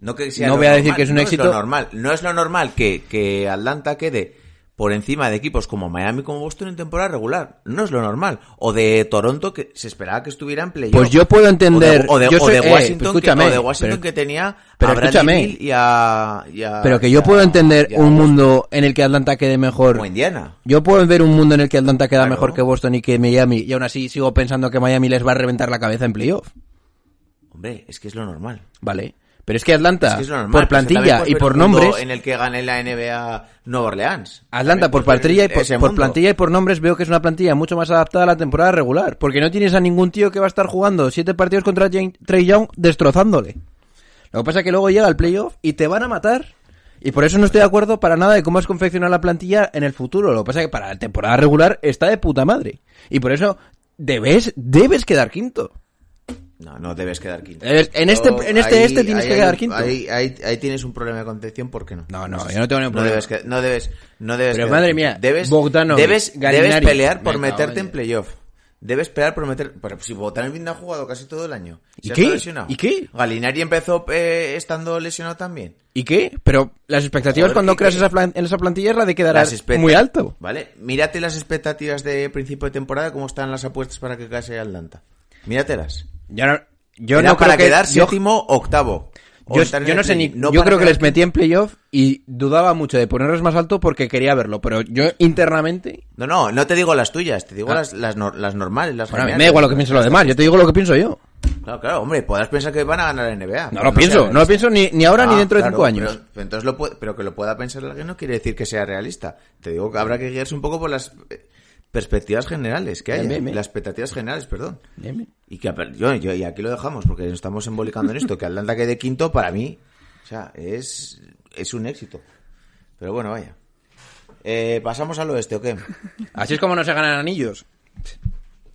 No, que sea No voy a decir normal, que es un no éxito. lo normal. No es lo normal que, que Atlanta quede por encima de equipos como Miami como Boston en temporada regular. No es lo normal. O de Toronto que se esperaba que estuviera en playoff. Pues yo puedo entender- O de, o de- yo o sé- de eh, Washington, pues que, o de Washington pero- que tenía pero a escúchame. Y a, y a- Pero que yo a- puedo entender un mundo en el que Atlanta quede mejor. Indiana. Yo puedo ver un mundo en el que Atlanta queda Claro. mejor que Boston y que Miami, y aún así sigo pensando que Miami les va a reventar la cabeza en playoff. Hombre, es que es lo normal. Vale. Pero es que Atlanta, Es que es lo normal. por plantilla y por nombres, En el que gane la NBA Nueva Orleans. Atlanta por plantilla y por, ese por mundo. plantilla y por nombres veo que es una plantilla mucho más adaptada a la temporada regular. Porque no tienes a ningún tío que va a estar jugando siete partidos contra Trey Young destrozándole. Lo que pasa es que luego llega el playoff y te van a matar. Y por eso no estoy de acuerdo para nada de cómo es confeccionar la plantilla en el futuro. Lo que pasa es que para la temporada regular está de puta madre. Y por eso debes, debes quedar quinto. No, no debes quedar quinto. Debes- en este- No, en este este tienes que quedar un- quinto. Ahí, ahí- ahí tienes un problema de concepción, ¿por qué no? No, no, yo no tengo ningún problema. debes, que- no debes, no debes Pero quedar madre mía, debes, Bogdanovic, debes, debes pelear por meterte en- en playoff. Debes pelear por meter... Pero si Bogdanovic no ha jugado casi todo el año. ¿Y qué? lesionado. ¿Y qué? Galinari empezó eh, estando lesionado también. ¿Y qué? Pero las expectativas Joder, cuando ¿y creas esa, plan- en esa plantilla es la de quedar muy alto. Vale, mírate las expectativas de principio de temporada, cómo están las apuestas para que case Atlanta. Míratelas. Yo no, yo Era no para creo que- quedar yo- séptimo, octavo. Yo, en yo el no sé ni. no yo creo que les metí en playoff y dudaba mucho de ponerlos más alto porque quería verlo. Pero yo internamente. No, no, no te digo las tuyas, te digo Ah. las, las, nor- las normales, las Bueno, a mí generales. me da igual lo que piensen los demás. Yo te digo lo que pienso yo. Claro, claro, hombre, podrás pensar que van a ganar la NBA. No lo sea pienso. No lo pienso ni, ni ahora ni Ah, dentro de claro, cinco años. Pero, entonces lo puede- pero que lo pueda pensar alguien no quiere decir que sea realista. Te digo que habrá que guiarse un poco por las perspectivas generales que hay. Bien. Las expectativas generales, perdón. Y que yo, yo- y aquí lo dejamos porque nos estamos embolicando en esto, que Atlanta quede quinto para mí, o sea, es, es un éxito. Pero bueno, vaya. Eh, ¿Pasamos al oeste o qué? Así es como no se ganan anillos.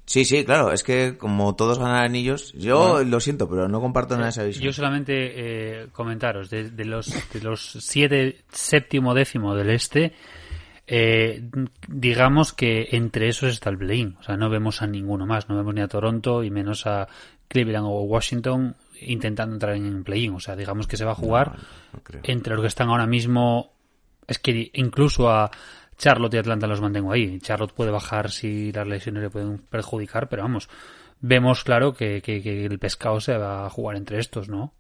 Sí, sí, claro, es que como todos ganan anillos, yo lo siento, pero no comparto nada de esa visión. Yo solamente eh, comentaros, de, de los, de los siete, séptimo, décimo del este, eh, digamos que entre esos está el play-in. O sea, no vemos a ninguno más. No vemos ni a Toronto y menos a Cleveland o Washington intentando entrar en play-in. O sea, digamos que se va a jugar no entre los que están ahora mismo. Es que incluso a Charlotte y Atlanta los mantengo ahí. Charlotte puede bajar si las lesiones le pueden perjudicar, pero vamos. Vemos claro que, que- que el pescado se va a jugar entre estos, ¿no?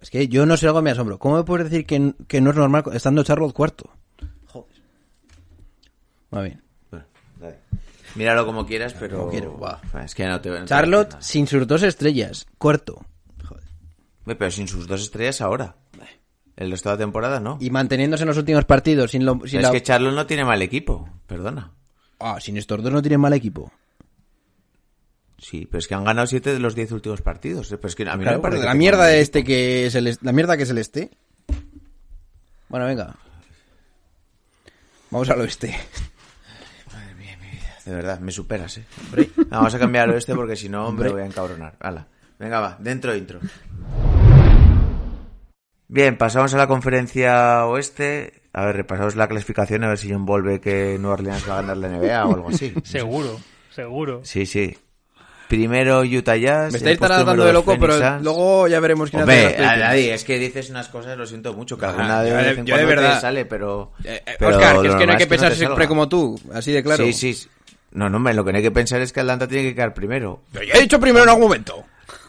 Es que yo no sé algo me asombro. ¿Cómo me puedes decir que, que no es normal estando Charlotte cuarto? Va bien. Bueno, dale. Míralo como quieras, pero... Como quiero, va. Es que no te... no te voy a Charlotte sin sus dos estrellas. Cuarto. Joder. Pero sin sus dos estrellas ahora. El resto de la temporada no. Y manteniéndose en los últimos partidos sin, lo, sin es la- que Charlotte no tiene mal equipo, perdona. Ah, sin estos dos no tienen mal equipo. Sí, pero es que han ganado siete de los diez últimos partidos. Pero es que a mí no Claro, me parece pero que la mierda de este que es el la mierda que es el este. Bueno, venga. Vamos al oeste. De verdad, me superas, eh. Vamos a cambiar al oeste porque si no me voy a encabronar. Hala. Venga, va, dentro intro. Bien, pasamos a la conferencia oeste. A ver, repasamos la clasificación a ver si John vuelve que Nueva Orleans va a ganar la NBA o algo así. Seguro, seguro. Sí, sí. Primero Utah Jazz. Me estáis número de loco, pero Suns. luego ya veremos quién hace Hombre, a nadie, es que dices unas cosas, lo siento mucho, que alguna de yo vez de- en yo de cuando te verdad. sale, pero... Eh, eh, pero Oscar, lo que es que no normal hay que te pensar siempre salga. como tú, así de claro. Sí, sí. No, no, hombre, lo que no hay que pensar es que Atlanta tiene que quedar primero. Pero ya he dicho primero en algún momento.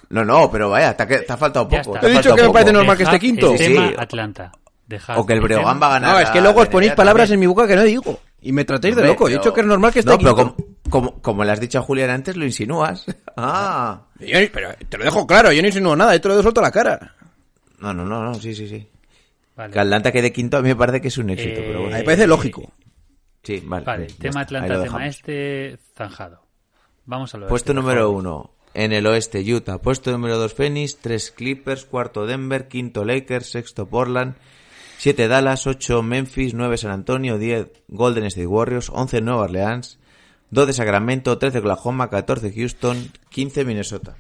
No, no, pero vaya, te ha, que- te ha faltado poco. te He dicho que me parece normal que esté quinto. El Sí, tema sí. Atlanta. Dejad O que el Breogán va a ganar. No, es que luego os ponéis palabras también. en mi boca que no digo. Y me tratáis de loco. He pero- dicho que es normal que esté No, pero quinto. como, como, como le has dicho a Julián antes, lo insinúas. Ah. Yo pero te lo dejo claro, yo no insinúo nada, yo te lo he suelto a la cara. No, no, no, no, sí, sí, sí. Vale. Que Atlanta quede quinto a mí me parece que es un éxito, Eh, pero A mí bueno. me parece lógico. Sí, vale. Vale, tema Atlanta, tema este, zanjado. Vamos a lo Puesto este, número uno. En el oeste, Utah. Puesto número dos, Phoenix. Tres, Clippers. Cuarto, Denver. Quinto, Lakers. Sexto, Portland. Siete, Dallas. Ocho, Memphis. Nueve, San Antonio. Diez, Golden State Warriors. Once, Nueva Orleans. Doce, Sacramento. Trece, Oklahoma. Catorce, Houston. Quince, Minnesota.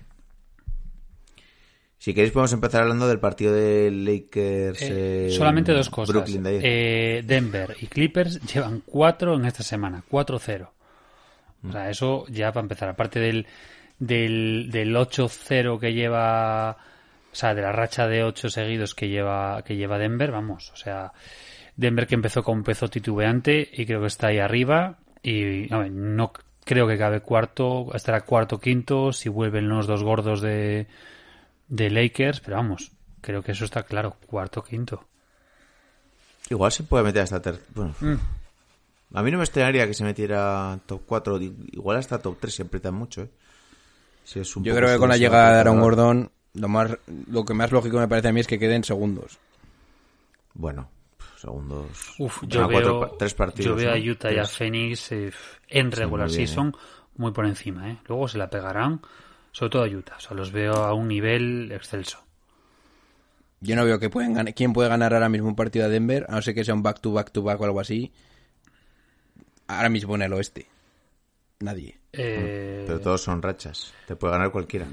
Si queréis podemos empezar hablando del partido de Lakers. Eh, eh, solamente dos cosas. Brooklyn de. Eh, Denver y Clippers llevan cuatro en esta semana, 4-0. O sea, eso ya para empezar. Aparte del, del, del 8-0 que lleva, o sea, de la racha de 8 seguidos que lleva, que lleva Denver, vamos, o sea, Denver que empezó con un pezo titubeante y creo que está ahí arriba. Y a ver, no creo que cabe cuarto, estará cuarto, quinto, si vuelven los dos gordos de, de Lakers, pero vamos, creo que eso está claro, cuarto, quinto. Igual se puede meter hasta ter... Bueno, Mm. a mí no me extrañaría que se metiera top 4, igual hasta top 3 si aprietan mucho, ¿eh? Si es un Yo creo que con la llegada de Aaron. Gordon, lo más lo que más lógico me parece a mí es que queden segundos. Bueno, segundos. Uf, yo cuatro veo, tres partidos. yo veo a ¿no? Utah y a. Phoenix eh, en regular muy bien, season muy por encima. ¿eh? Luego se la pegarán, sobre todo a Utah. O sea, los veo a un nivel excelso. Yo no veo que pueden gan- quién puede ganar ahora mismo un partido a Denver, a no ser que sea un back to back to back o algo así. Ahora mismo en el oeste. Nadie. Eh, Pero todos son rachas. Te puede ganar cualquiera.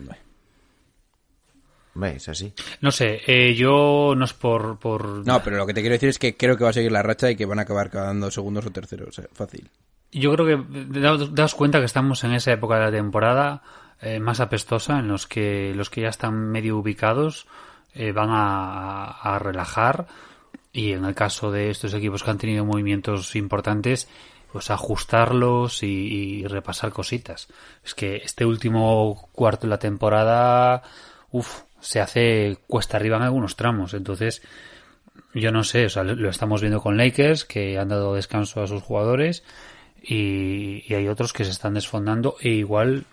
Es así. No sé, eh, yo no es por, por... No, pero lo que te quiero decir es que creo que va a seguir la racha y que van a acabar quedando segundos o terceros. o sea, fácil. Yo creo que daos cuenta que estamos en esa época de la temporada eh, más apestosa en los que los que ya están medio ubicados eh, van a, relajar y en el caso de estos equipos que han tenido movimientos importantes pues ajustarlos y, repasar cositas. Es que este último cuarto de la temporada uf, se hace cuesta arriba en algunos tramos, entonces yo no sé, o sea, lo- estamos viendo con Lakers que han dado descanso a sus jugadores y hay otros que se están desfondando e igual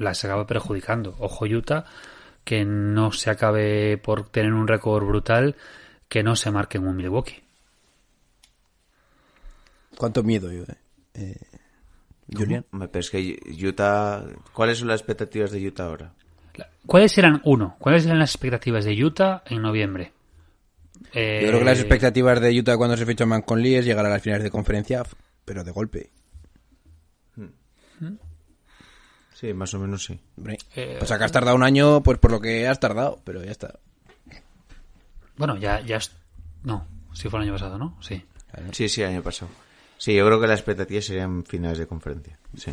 las acaba perjudicando. Ojo Utah, que no se acabe por tener un récord brutal, que no se marque en un Milwaukee. ¿Cuánto miedo yo, eh? Eh. Hombre, Pero es que Utah... ¿Cuáles son las expectativas de Utah ahora? ¿Cuáles eran, uno, cuáles eran las expectativas de Utah en noviembre? Eh, Yo creo que las expectativas de Utah cuando se fichó Man con Lee es llegar a las finales de conferencia, pero de golpe. Sí, más o menos sí. Hombre, Eh, pues acá has tardado un año, pues por lo que has tardado, pero ya está. Bueno, ya, ya es... No, si fue el año pasado, ¿no? Sí. Sí, sí, año pasado. Sí, yo creo que las expectativas serían finales de conferencia. Sí.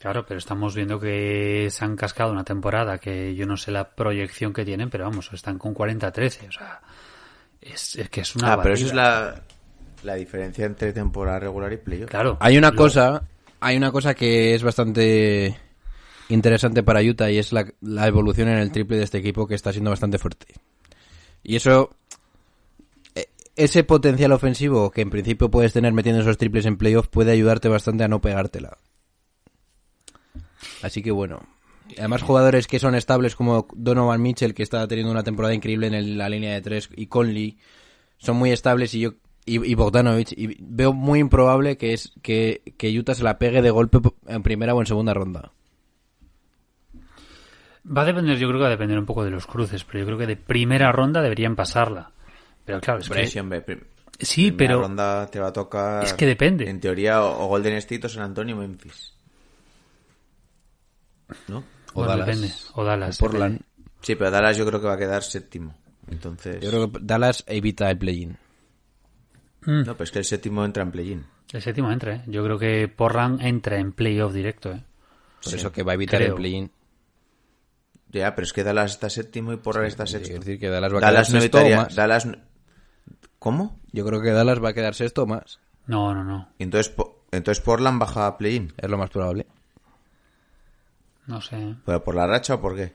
Claro, pero estamos viendo que se han cascado una temporada que yo no sé la proyección que tienen, pero vamos, están con 40-13, o sea, es, es que es una Ah, pero eso es la, la diferencia entre temporada regular y playoff. Claro. Hay una lo- cosa, hay una cosa que es bastante interesante para Utah y es la, evolución en el triple de este equipo que está siendo bastante fuerte. Y eso, e- ese potencial ofensivo que en principio puedes tener metiendo esos triples en playoff puede ayudarte bastante a no pegártela. Así que bueno. Además jugadores que son estables como Donovan Mitchell que está teniendo una temporada increíble en el- la línea de tres y Conley son muy estables y yo y, Bogdanovich y veo muy improbable que es que Utah se la pegue de golpe en primera o en segunda ronda. Va a depender, yo creo que va a depender un poco de los cruces, pero yo creo que de primera ronda deberían pasarla. Pero claro, es que... Sí, hombre, prim- Sí, primera pero... ronda te va a tocar... Es que depende. En teoría, o, Golden State o San Antonio o Memphis. ¿No? O bueno, Dallas. depende. O Dallas. O Portland. Sí, pero Dallas yo creo que va a quedar séptimo. Entonces... Yo creo que Dallas evita el play-in. Mm, No, pero es que el séptimo entra en play-in. el séptimo entra, ¿eh? Yo creo que Portland entra en playoff directo, ¿eh? Por Sí, eso que va a evitar creo. el play-in. Ya, pero es que Dallas está séptimo y Portland está sexto. Quiere decir que Dallas va a Dallas quedar no sexto más. Dallas... ¿Cómo? Yo creo que Dallas va a quedar sexto o más. No, no, no. Y entonces, Po- entonces Portland baja a play-in. Es lo más probable. No sé. ¿eh? ¿Pero por la racha o por qué?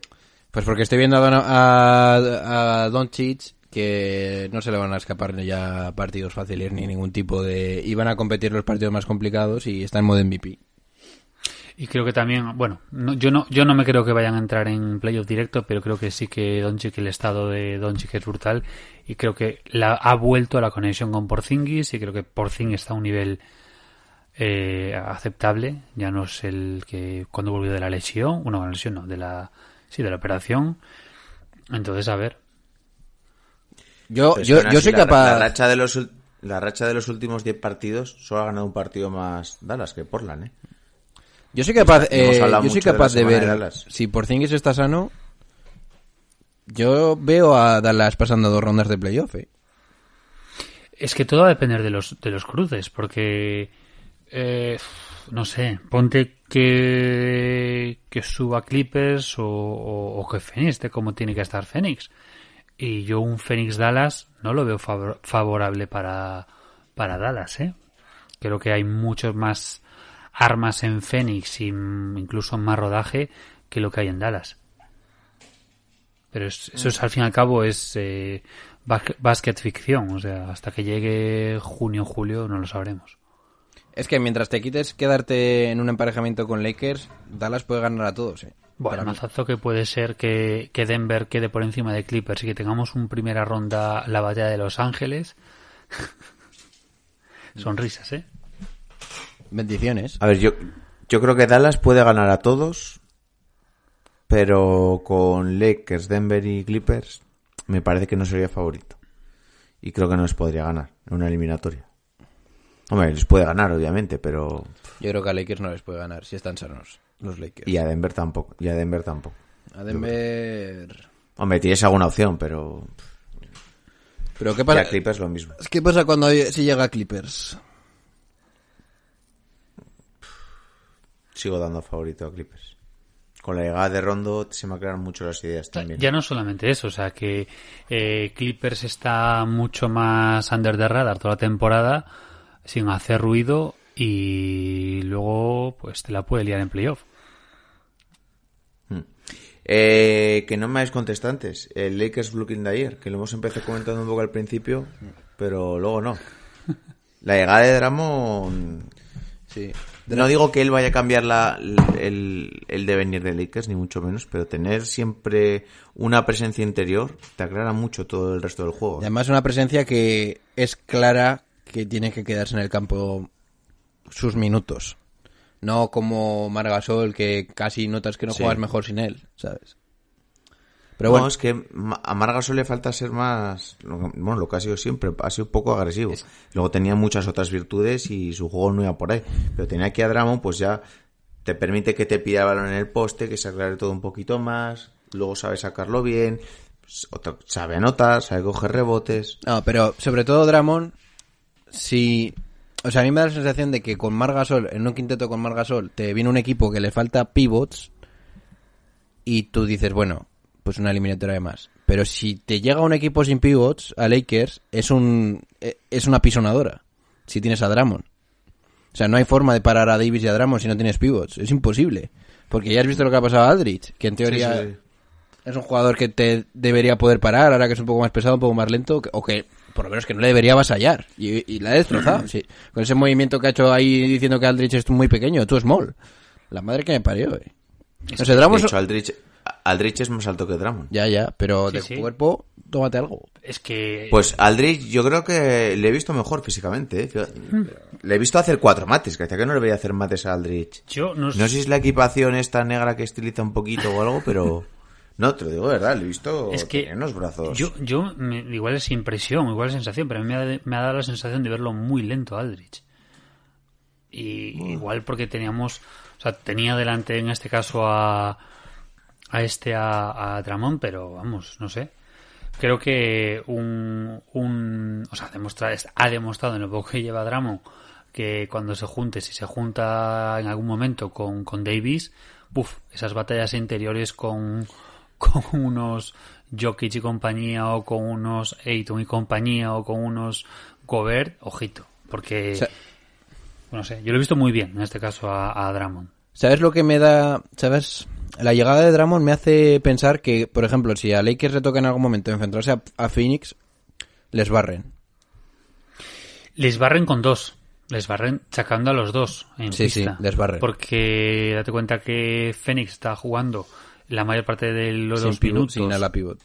Pues porque estoy viendo a, Don- a, a Doncic que no se le van a escapar ya partidos fáciles ni ningún tipo de... Y van a competir los partidos más complicados y está en modo MVP. Y creo que también, bueno, no- yo no yo no me creo que vayan a entrar en playoff directo, pero creo que sí que Doncic, el estado de Doncic es brutal y creo que la, ha vuelto a la conexión con Porzingis y creo que Porzingis está a un nivel eh, aceptable, ya no es el que cuando volvió de la lesión, bueno, la lesión no, de la sí, de la operación. Entonces, a ver, Yo, yo, yo soy la- capaz... La racha de los, la racha de los últimos 10 partidos solo ha ganado un partido más Dallas que Portland, ¿eh? Yo soy capaz, eh, yo soy de capaz de, ver de Dallas. si Porzingis está sano. Yo veo a Dallas pasando dos rondas de playoff. eh. Es que todo va a depender de los, de los cruces, porque eh, no sé, ponte que, que suba Clippers o, o, o que Phoenix esté como tiene que estar Phoenix. Y yo un Phoenix Dallas no lo veo favor- favorable para, para Dallas, ¿eh? Creo que hay muchos más armas en Phoenix y mm, incluso más rodaje que lo que hay en Dallas. Pero es- eso es, al fin y al cabo es eh, bas- basket ficción, o sea, hasta que llegue junio julio no lo sabremos. Es que mientras te quites quedarte en un emparejamiento con Lakers, Dallas puede ganar a todos, ¿eh? Bueno, mazazo que puede ser que, que Denver quede por encima de Clippers y que tengamos un primera ronda la batalla de Los Ángeles. Sonrisas, ¿eh? Bendiciones. A ver, yo, yo creo que Dallas puede ganar a todos, pero con Lakers, Denver y Clippers me parece que no sería favorito. Y creo que no les podría ganar en una eliminatoria. Hombre, les puede ganar, obviamente, pero... Yo creo que a Lakers no les puede ganar si están sanos los Lakers. Y a Denver tampoco. Y a Denver tampoco. A Denver... Hombre, tienes alguna opción, pero... Pero ¿qué Y pasa? a Clippers lo mismo. ¿Qué pasa cuando si llega a Clippers? Sigo dando favorito a Clippers. Con la llegada de Rondo se me aclaran mucho las ideas también. Ya no solamente eso, o sea que eh, Clippers está mucho más under the radar toda la temporada sin hacer ruido y luego pues te la puede liar en playoff. Eh, que no me hagáis contеstantes. El Lakers Brooklyn de ayer, que lo hemos empezado comentando un poco al principio, pero luego no. La llegada de Drummond... Sí. No digo que él vaya a cambiar la, el, el devenir de Lakers, ni mucho menos, pero tener siempre una presencia interior te aclara mucho todo el resto del juego. Y además una presencia que es clara que tiene que quedarse en el campo sus minutos. No como Margasol, que casi notas que no Sí. juegas mejor sin él, ¿sabes? Pero no, bueno, es que a Margasol le falta ser más, bueno, lo que ha sido siempre, ha sido un poco agresivo. Luego tenía muchas otras virtudes y su juego no iba por ahí. Pero tenía aquí a Drummond, pues ya te permite que te pida el balón en el poste, que se aclare todo un poquito más, luego sabe sacarlo bien, pues, sabe anotar, sabe coger rebotes. no, pero sobre todo Dramon, si... O sea, a mí me da la sensación de que con Margasol, en un quinteto con Margasol, te viene un equipo que le falta pivots y tú dices, bueno, pues una eliminatoria de más. Pero si te llega un equipo sin pivots a Lakers, es un eh, es una pisonadora. Si tienes a Drummond. O sea, no hay forma de parar a Davis y a Drummond si no tienes pivots. Es imposible. Porque ya has visto lo que ha pasado a Aldrich, que en teoría Sí, sí, sí. es un jugador que te debería poder parar, ahora que es un poco más pesado, un poco más lento, o que por lo menos que no le debería avasallar. Y, y la ha destrozado. sí. Con ese movimiento que ha hecho ahí diciendo que Aldrich es muy pequeño, tú small. La madre que me parió, eh. O sea, De hecho, Aldrich, Aldrich es más alto que Drummond. Ya, ya, pero Sí, de sí. cuerpo, tómate algo. Es que Pues Aldrich yo creo que le he visto mejor físicamente. ¿eh? Fíjate. Le he visto hacer cuatro mates, que hacía que no le veía hacer mates a Aldrich. yo no, No sé si es la equipación esta negra que estiliza un poquito o algo, pero... No, te lo digo de verdad, le he visto es que tener unos brazos. yo, yo me- igual es impresión, igual es sensación, pero a mí me ha, me ha dado la sensación de verlo muy lento a Aldrich. Y igual porque teníamos, o sea, tenía delante en este caso a a este a, a Dramón, pero vamos, no sé. Creo que un, un o sea, demuestra, ha demostrado en lo poco que lleva Dramon que cuando se junte, si se junta en algún momento con, con Davis, buf, esas batallas interiores con, con unos Jokic y compañía o con unos Ayton y compañía o con unos Gobert, ojito, porque O sea- no sé, yo lo he visto muy bien en este caso a, a Drummond. ¿Sabes lo que me da? ¿Sabes? La llegada de Drummond me hace pensar que, por ejemplo, si a Lakers le toca en algún momento enfrentarse a, a Phoenix, les barren. Les barren con dos. Les barren sacando a los dos en Sí, pista. sí, les barren. Porque date cuenta que Phoenix está jugando la mayor parte de los Sin dos pivot, minutos. sin ala pivot.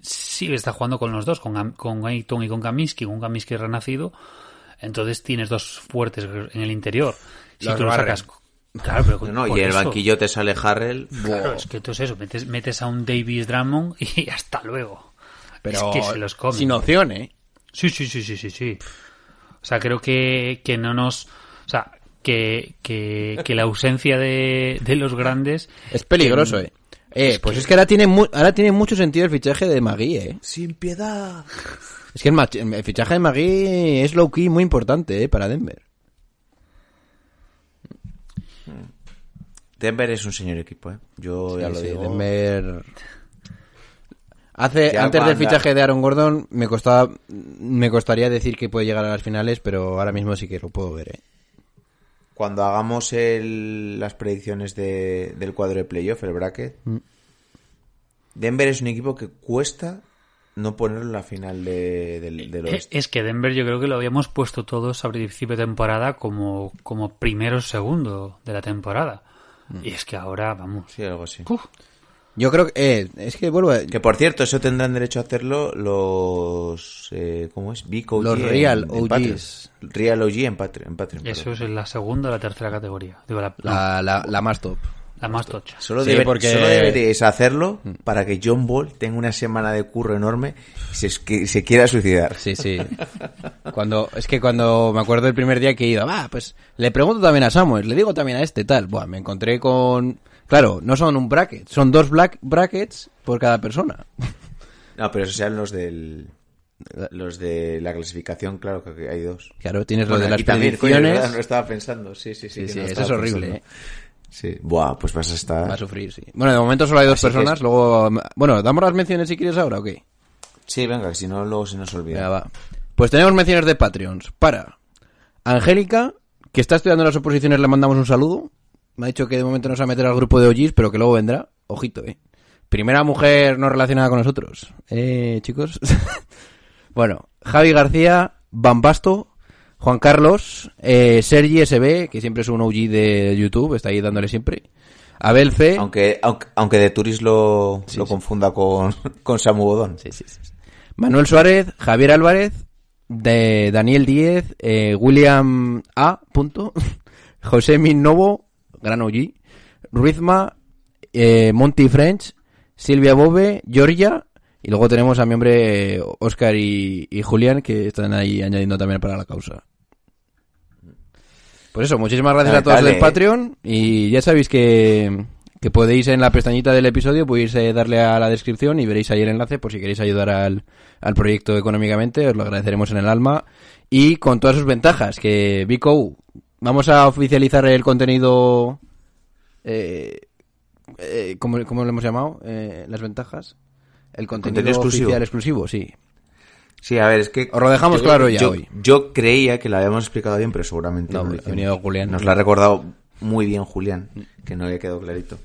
Sí, está jugando con los dos, con, con Ayton y con Kaminsky, un Kaminsky renacido. Entonces tienes dos fuertes en el interior. Si Los tú lo sacas... Claro, pero No, y en el banquillo te sale Harrell. Claro, es que tú es eso, metes, metes a un Davis Drummond y hasta luego. Pero es que se los comen. sin opción, ¿eh? Sí, sí, sí, sí, sí, sí. O sea, creo que, que no nos... O sea, que, que, que la ausencia de, de los grandes... Es peligroso, ¿eh? Eh, pues es que ahora tiene, mu- ahora tiene mucho sentido el fichaje de Magui, ¿eh? Sin piedad. Es que el, mach- el fichaje de Magui es low key muy importante, ¿eh? Para Denver. Denver es un señor equipo, ¿eh? Yo ya lo sí, digo. Denver... Hace, Ya antes del fichaje de Aaron Gordon me costaba me costaría decir que puede llegar a las finales, pero ahora mismo sí que lo puedo ver. ¿eh? Cuando hagamos el- las predicciones de- del cuadro de playoff, el bracket, Mm. Denver es un equipo que cuesta no ponerlo en la final de, del, del Eh, oeste. Es que Denver yo creo que lo habíamos puesto todos a principio de temporada como, como primero o segundo de la temporada. Y es que ahora, vamos. Sí, algo así. uf, Yo creo que eh, es que vuelvo a- Que por cierto, eso tendrán derecho a hacerlo los. Eh, ¿Cómo es? Big OG Los en- Real en OGs. Patreon. Real OG en Patreon. En Patreon eso perdón. es en la segunda o la tercera categoría. Digo, la, no, la, la, la más top. La más tocha. Solo, Sí, debe- porque- solo deberíais hacerlo para que John Ball tenga una semana de curro enorme y se, que se quiera suicidar. Sí, sí. Cuando, es que cuando me acuerdo el primer día que he ido, va, pues le pregunto también a Samuel, le digo también a este, tal. Buah, me encontré con... Claro, no son un bracket, son dos black brackets por cada persona. No, pero esos sean los del. Los de la clasificación, claro que hay dos. Claro, tienes Bueno, lo de las aquí también, coño, no estaba pensando. Sí, sí, sí. sí, que sí, no eso es horrible, pensando. Sí. Buah, pues vas a estar. Va a sufrir, sí. Bueno, de momento solo hay dos Así personas, luego... Bueno, ¿damos las menciones si quieres ahora o qué? Sí, venga, que si no, luego se nos olvida. Venga, va. Pues tenemos menciones de Patreons para Angélica, que está estudiando las oposiciones, le mandamos un saludo. Me ha dicho que de momento no se va a meter al grupo de OGs, pero que luego vendrá. Ojito, eh. Primera mujer no relacionada con nosotros. Eh, chicos. bueno, Javi García, Bambasto, Juan Carlos, eh, Sergi SB, que siempre es un OG de YouTube, está ahí dándole siempre. Abel C. Aunque, aunque, aunque de Turis lo, Sí, lo sí. confunda con, con Samu Bodón. Sí, sí, sí. Manuel Suárez, Javier Álvarez, de Daniel Díez, eh, William A. Punto, José Minnovo, gran OG, Ruizma, eh, Monty French, Silvia Bobe, Georgia, y luego tenemos a mi hombre Oscar y, y Julián que están ahí añadiendo también para la causa. Por eso, muchísimas gracias a todos del Patreon y ya sabéis que, que podéis en la pestañita del episodio podéis eh, darle a la descripción y veréis ahí el enlace por si queréis ayudar al, al proyecto económicamente, os lo agradeceremos en el alma y con todas sus ventajas, que Vico, vamos a oficializar el contenido eh, eh, ¿cómo, cómo lo hemos llamado? Eh, las ventajas. El contenido, Contenido exclusivo. oficial exclusivo, sí. Sí, a ver, es que... Os lo dejamos yo- claro ya yo, hoy. Yo creía que lo habíamos explicado bien, pero seguramente No, hicimos. venido Julián. Nos lo ha recordado muy bien Julián, que no le quedó clarito.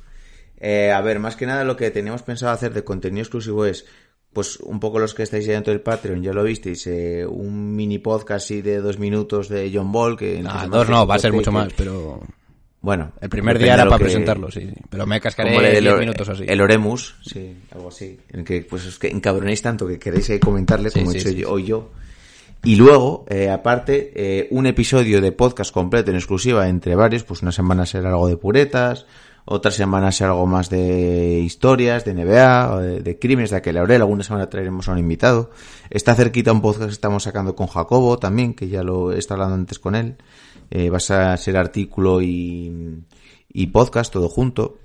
Eh, a ver, más que nada lo que teníamos pensado hacer de contenido exclusivo es, pues un poco los que estáis dentro del Patreon, ya lo visteis, eh, un mini podcast así de dos minutos de John Ball, que... Ah, dos no, va a ser mucho que- más, pero Bueno, el primer día era para que- presentarlo, sí, sí. Pero me cascaré como el, 10 del- minutos así. el Oremus, sí, algo así. En que pues es que encabronéis tanto que queréis ahí comentarle, Sí, como sí, he hecho sí, yo, sí. hoy yo. Y luego, eh, aparte, eh, un episodio de podcast completo en exclusiva entre varios, pues una semana será algo de puretas, otra semana será algo más de historias, de NBA, o de, de crímenes de aquel laurel, alguna semana traeremos a un invitado. Está cerquita un podcast que estamos sacando con Jacobo también, que ya lo he estado hablando antes con él. Eh, va a ser artículo y, y podcast todo junto.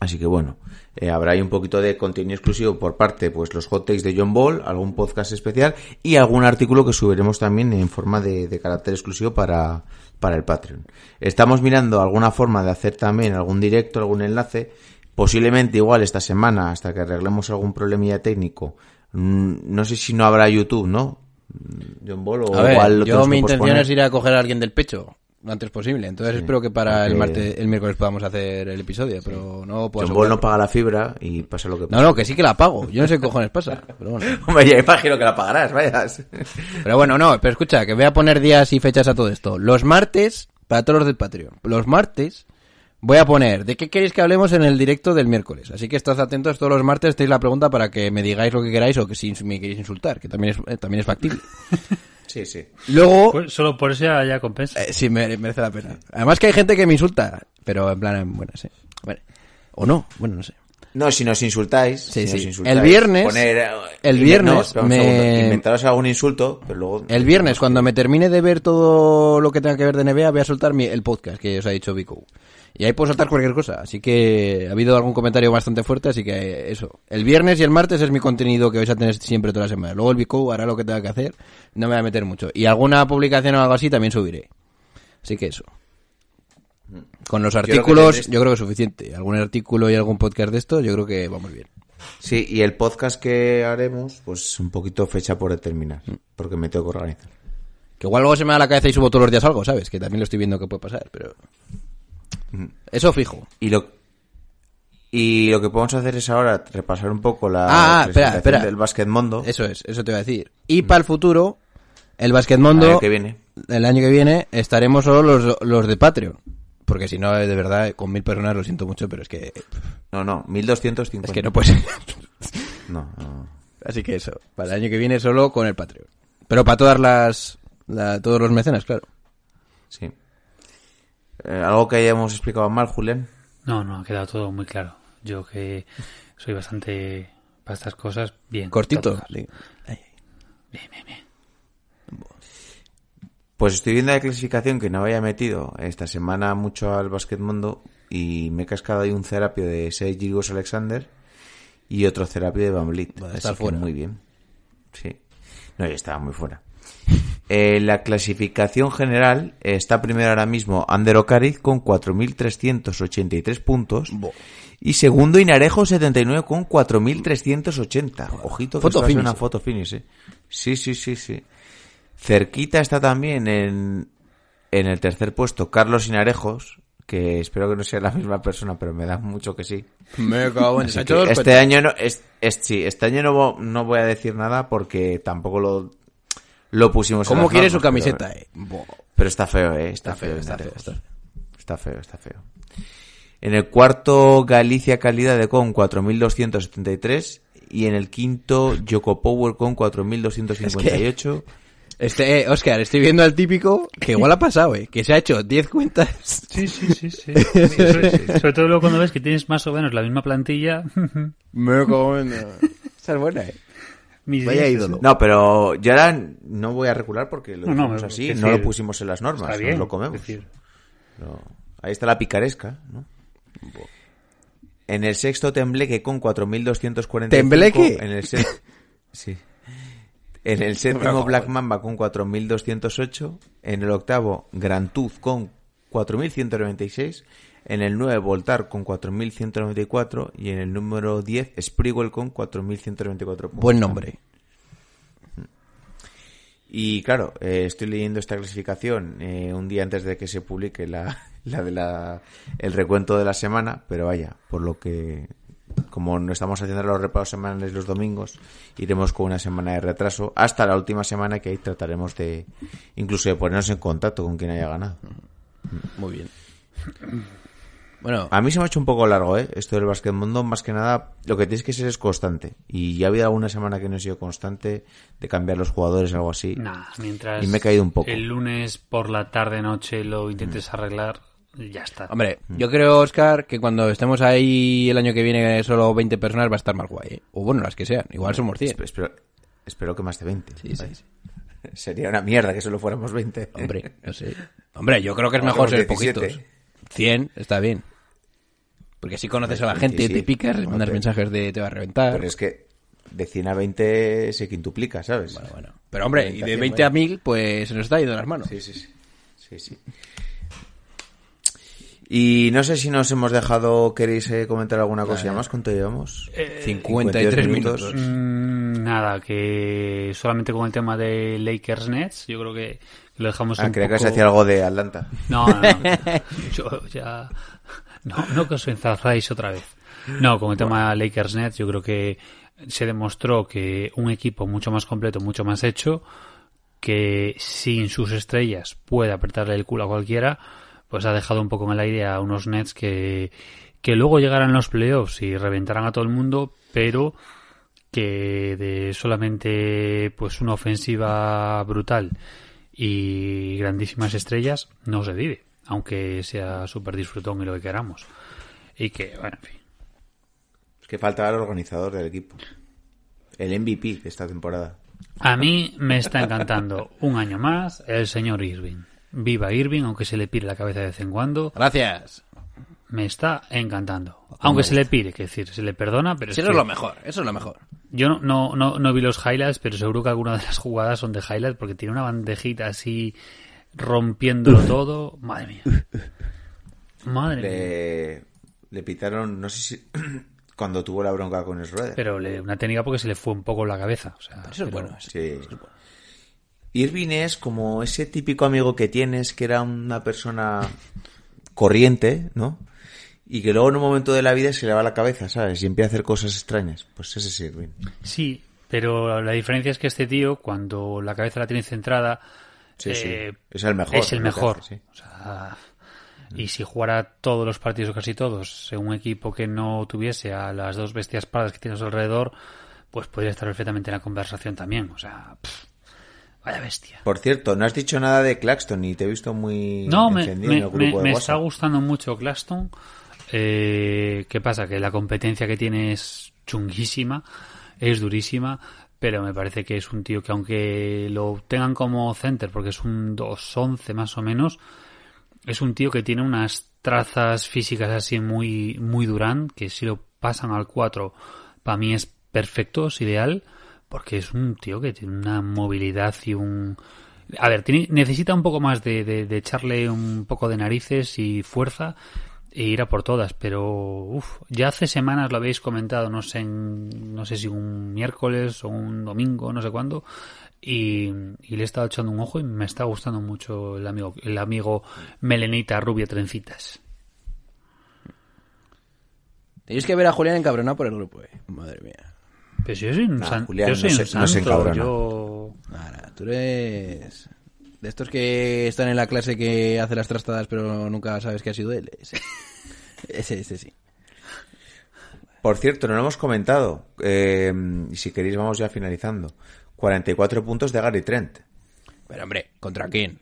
Así que bueno, eh, habrá ahí un poquito de contenido exclusivo por parte, pues los hot takes de John Ball, algún podcast especial y algún artículo que subiremos también en forma de, de carácter exclusivo para, para el Patreon. Estamos mirando alguna forma de hacer también algún directo, algún enlace, posiblemente igual esta semana, hasta que arreglemos algún problemilla técnico. Mm, No sé si no habrá YouTube, ¿no? Mm, John Ball o A ver, igual yo mi intención es ir a coger a alguien del pecho lo antes posible. Entonces espero que para el martes, el miércoles podamos hacer el episodio, pero no puedo John Ball no paga la fibra y pasa lo que No, pasa. no, que sí que la pago. Yo no sé qué cojones pasa, pero bueno. Hombre, ya imagino que la pagarás, vayas. Pero bueno, no, pero escucha, que voy a poner días y fechas a todo esto. Los martes, para todos los del Patreon, los martes voy a poner de qué queréis que hablemos en el directo del miércoles. Así que estad atentos todos los martes, tenéis la pregunta para que me digáis lo que queráis o que si me queréis insultar, que también es, eh, también es factible. Sí, sí. Luego, Pues solo por eso ya, ya compensa. eh, sí, mere- merece la pena. Además que hay gente que me insulta, pero en plan, bueno, sí. Bueno, o no, bueno, no sé. No, si nos insultáis. Sí, si nos insultáis, El viernes- poner, el viernes no, me- inventaros algún insulto, pero luego. El viernes, cuando me termine de ver todo lo que tenga que ver de NBA, voy a soltar mi, el podcast que os ha dicho Vico. Y ahí puedo soltar cualquier cosa. Así que ha habido algún comentario bastante fuerte, así que eso. El viernes y el martes es mi contenido que vais a tener siempre toda la semana. Luego el Vico hará lo que tenga que hacer. No me voy a meter mucho. Y alguna publicación o algo así también subiré. Así que eso. Con los creo que artículos, yo creo que, es suficiente. Algún artículo y algún podcast de esto, yo creo que vamos bien. Sí, y el podcast que haremos, pues un poquito fecha por determinar, porque me tengo que organizar. Que igual luego se me da la cabeza y subo todos los días algo, ¿sabes? Que también lo estoy viendo que puede pasar, pero... Eso fijo. Y lo, y lo que podemos hacer es ahora repasar un poco la Ah, ah, espera, presentación espera. del Basket Mundo. Eso es, eso te iba a decir. Y para el futuro, el Basquetmundo... El año que viene. El año que viene estaremos solo los, los de Patreon. Porque si no, de verdad, con mil personas lo siento mucho, pero es que... No, no, 1250. Es que no puede ser. No, no. Así que eso, para el año que viene solo con el Patreon. Pero para todas las... la- todos los mecenas, claro. Sí. Eh, ¿Algo que hayamos explicado mal, Julián? No, no, ha quedado todo muy claro. Yo que soy bastante para estas cosas, bien. Cortito. Bien, bien, bien. Pues estoy viendo la clasificación que no había metido esta semana mucho al Basket Mundo y me he cascado ahí un terapio de 6 Gilgos Alexander y otro terapio de Van Vliet. Va a Así estar que fuera. muy bien. Sí. No, ya estaba muy fuera. Eh, la clasificación general eh, está primero ahora mismo Ander Ocariz con 4.383 puntos y segundo Inarejo 79 con 4.380. Ojito que Foto esto finish, una foto finish, eh. Sí, sí, sí, sí. Cerquita está también en, en el tercer puesto Carlos Inarejos, que espero que no sea la misma persona, pero me da mucho que sí. Me cago en... Que este año no, es, es- sí, este año no, no voy a decir nada porque tampoco lo, lo pusimos en ¿Cómo las quiere su camiseta, pero- eh? Bo. Pero está feo, eh. Está, Está feo, feo, está feo, está feo. Está feo, está feo. En el cuarto, Galicia Calidad de con 4.273. Y en el quinto, Yoko Power con 4.258. Este, eh, Oscar, estoy viendo al típico que igual ha pasado, eh. Que se ha hecho 10 cuentas. Sí, sí, sí, sí. sobre, sobre todo luego cuando ves que tienes más o menos la misma plantilla. Me en... Esa es buena, eh. Mis Vaya ídolo. No, pero yo ahora no voy a recular porque lo No, no, así, decir, no lo pusimos en las normas, Está nos bien. lo comemos. decir, Pero ahí está la picaresca, ¿no? En el sexto Tembleque con 4.245. ¿Tembleque? En el se- sí. En el séptimo Black Mamba con 4.208. En el octavo Gran Tuz con 4.196. En el 9 Voltar con 4.194. Y en el número 10 Sprigwell con 4.194 puntos. Buen nombre. Y claro, eh, estoy leyendo esta clasificación eh, un día antes de que se publique la, la de la, el recuento de la semana, pero vaya, por lo que, como no estamos haciendo los repasos semanales los domingos, iremos con una semana de retraso hasta la última semana que ahí trataremos de, incluso de ponernos en contacto con quien haya ganado. Muy bien. Bueno, A mí se me ha hecho un poco largo, ¿eh? Esto del básquet mundo, más que nada, lo que tienes que ser es constante. Y ya ha habido alguna semana que no he sido constante de cambiar los jugadores o algo así. Nah, mientras Y me he caído un poco. el lunes por la tarde noche lo intentes Mm. arreglar, ya está. hombre, yo creo, Oscar, que cuando estemos ahí el año que viene solo 20 personas va a estar más guay, eh. O bueno, las que sean. Igual somos 100. Espe- Espero, espero que más de 20. Sí, sí, sí. Sería una mierda que solo fuéramos 20. Hombre, no sé. Hombre, yo creo que es mejor ser 17. poquitos. 100 está bien. Porque si conoces a la gente, te 27. picas, mandas mensajes de te va a reventar. Pero es que de 100 a 20 se quintuplica, ¿sabes? Bueno, bueno. Pero hombre, y de Orientación, 20 a vaya. 1000, pues se nos está yendo de las manos. Sí, sí, sí. sí, sí. Y no sé si nos hemos dejado, queréis eh, comentar alguna cosilla más, ¿cuánto llevamos? 53 minutos. Mm, nada, que solamente con el tema de Lakers Nets, yo creo que lo dejamos Ah, un creía que se hacía algo de Atlanta. No, no, no. Yo ya... No, no que os enzarzáis otra vez. No, con el tema Lakers Nets yo creo que se demostró que un equipo mucho más completo, mucho más hecho, que sin sus estrellas puede apretarle el culo a cualquiera, pues ha dejado un poco en el aire a unos Nets que, que luego llegarán los playoffs y reventarán a todo el mundo, pero que de solamente pues una ofensiva brutal y grandísimas estrellas no se vive, aunque sea súper disfrutón y lo que queramos. Y que, bueno, en fin. Es que falta el organizador del equipo. El MVP de esta temporada. A mí me está encantando un año más el señor Irving. Viva Irving, aunque se le pire la cabeza de vez en cuando, Gracias. me está encantando. Aunque se le pire, que decir, se le perdona, pero Sí, es eso es lo mejor, eso es lo mejor. yo no, no, no, no vi los highlights, pero seguro que algunas de las jugadas son de highlights porque tiene una bandejita así rompiéndolo todo. Madre mía. Madre mía. Le, le pitaron, no sé si... cuando tuvo la bronca con Schroeder. Pero le- una técnica porque se le fue un poco la cabeza. O sea, Eso es bueno. eso. Sí. Irving es como ese típico amigo que tienes que era una persona corriente, ¿no? Y que luego en un momento de la vida se le va la cabeza, ¿sabes? Y empieza a hacer cosas extrañas. Pues ese es Irving. Sí, pero la diferencia es que este tío, cuando la cabeza la tiene centrada, Sí, sí. eh, Es el mejor, Es el mejor. hace, sí. O sea, y si jugara todos los partidos o casi todos en un equipo que no tuviese a las dos bestias pardas que tiene a su alrededor, pues podría estar perfectamente en la conversación también. O sea, pff, vaya bestia. Por cierto, no has dicho nada de Claxton y te he visto muy No, me, encendido me- en el grupo me- de me está gustando mucho Claston. Eh, ¿Qué pasa? Que la competencia que tiene es chunguísima, es durísima, pero me parece que es un tío que aunque lo tengan como center, porque es un 2-11 más o menos, es un tío que tiene unas trazas físicas así muy, muy durán, que si lo pasan al 4, para mí es perfecto, es ideal, porque es un tío que tiene una movilidad y un... A ver, tiene, necesita un poco más de, de- de echarle un poco de narices y fuerza e ir a por todas, pero uf, ya hace semanas lo habéis comentado, no sé, en- no sé si un miércoles o un domingo, no sé cuándo, y, y le he estado echando un ojo y me está gustando mucho el amigo, el amigo Melenita Rubia Trencitas. Tenéis que ver a Julián encabronado por el grupo, eh. Madre mía. Pero si yo soy un, Nah, san- Julián yo soy no un se- no santo, encabrona. yo... Tú eres de estos que están en la clase que hace las trastadas pero nunca sabes que ha sido él. Ese, ese, ese sí. Por cierto, no lo hemos comentado. eh, y si queréis, vamos ya finalizando. 44 puntos de Gary Trent. Pero hombre, ¿contra quién?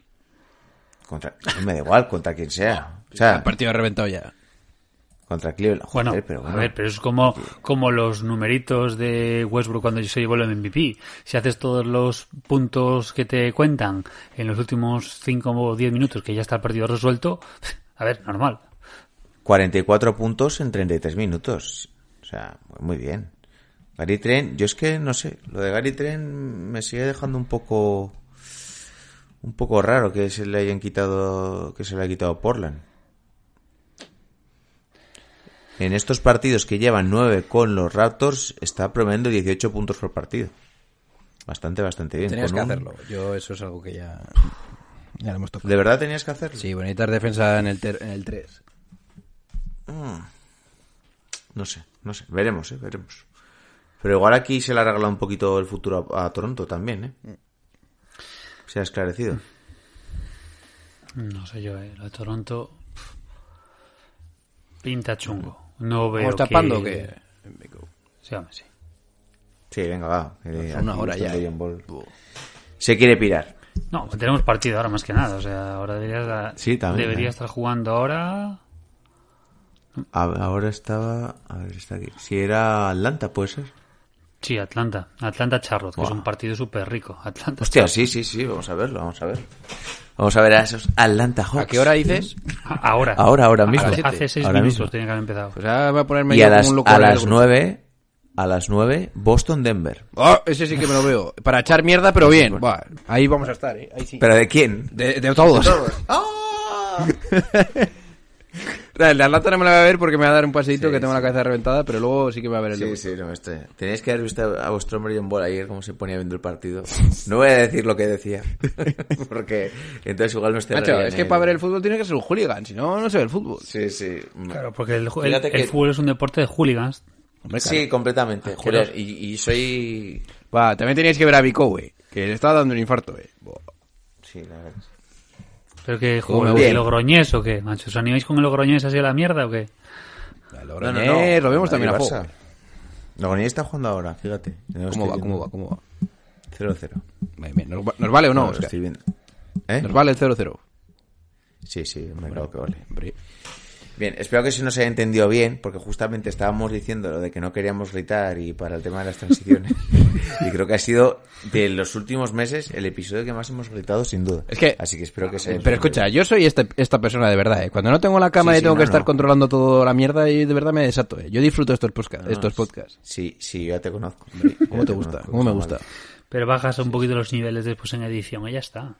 Contra, no me da igual, contra quien sea. O el sea, partido ha reventado ya. contra Cleveland. Bueno, Joder, pero bueno. a ver, pero es como, como los numeritos de Westbrook cuando se llevó el MVP. Si haces todos los puntos que te cuentan en los últimos 5 o 10 minutos que ya está el partido resuelto, a ver, normal. 44 puntos en 33 minutos. O sea, muy bien. Gary Trent, yo es que no sé, lo de Gary Trent me sigue dejando un poco un poco raro que se le hayan quitado que se le haya quitado Portland. En estos partidos que llevan 9 con los Raptors está promediando 18 puntos por partido. Bastante, bastante bien. Tenías que un- hacerlo. Yo eso es algo que ya... Ya lo hemos tocado. ¿De verdad tenías que hacerlo? Sí, bonitas defensa en el, ter- en el 3. No sé, no sé. Veremos, eh, veremos. Pero igual aquí se le ha regalado un poquito el futuro a, a Toronto también, ¿eh? Se ha esclarecido. No sé yo, eh, lo de Toronto pinta chungo. No veo ¿Vamos tapando que... o qué? Sí, hombre, sí. Sí, venga, va. eh, Una hora ya. Ball. Se quiere pirar. No, tenemos partido ahora más que nada. O sea, ahora Sí, también, debería eh. estar jugando ahora. Ahora estaba... A ver, está aquí. Si era Atlanta, puede ser. Sí, Atlanta. Atlanta Charlotte, que es un partido súper rico. Atlanta Hostia, sí, sí, sí. Vamos a verlo, vamos a ver. Vamos a ver a esos Atlanta Hawks. ¿A qué hora dices? Ahora. Ahora, ahora mismo. Hace, hace seis Ahora minutos tenía que haber empezado. Pues ahora voy a ponerme Y yo a como las, un loco a las. 9... A las 9, Boston-Denver. Oh, ese sí que me lo veo. Para echar mierda, pero bien. Buah, ahí vamos a estar, ¿eh? Ahí sí. ¿Pero de quién? De, de todos. El de Atlanta no me la voy a ver porque me va a dar un paseíto Sí, que tengo sí. la cabeza reventada, pero luego sí que me va a ver el Sí, sí, no, este. Tenéis que haber visto a vuestro hombre John Ball ayer cómo se ponía viendo el partido. No voy a decir lo que decía, porque entonces igual no estoy Macho, es que para ver el fútbol tiene que ser un hooligan, si no, no se ve el fútbol. Sí, sí. Claro, porque el, el- Fíjate el que- fútbol es un deporte de hooligans. Hombre, claro. Sí, completamente. Joder, y, y soy... Va, también teníais que ver a Vico, güey, que le estaba dando un infarto, güey. Buah. Sí, la verdad. ¿Pero juego me el. Logroñés o qué, macho? ¿Os animáis con el Logroñés así a la mierda o qué? El No, Logroñés, no, no. lo vemos también a juego. Logroñés está jugando ahora, fíjate. No ¿Cómo va, cómo va, cómo va? 0-0. Bien, bien. ¿Nos, va- nos vale o no? Oscar? estoy. ¿Eh? ¿Nos vale el 0-0? Sí, sí, me creo que vale. Hombre. Bien, espero que se nos haya entendido bien, porque justamente estábamos diciendo lo de que no queríamos gritar y para el tema de las transiciones. y creo que ha sido de los últimos meses el episodio que más hemos gritado, sin duda. Es que- Así que espero que se. Pero escucha, yo soy este, esta persona de verdad, ¿eh? Cuando no tengo la cámara Sí, y sí, tengo no, que estar no. controlando toda la mierda y de verdad me desato, ¿eh? Yo disfruto estos, podca- No, estos no, podcasts. Sí, sí, yo ya te conozco. ¿Cómo Ya te gusta? conozco, ¿Cómo me gusta? vale. Pero bajas un poquito los niveles después en edición y ya está.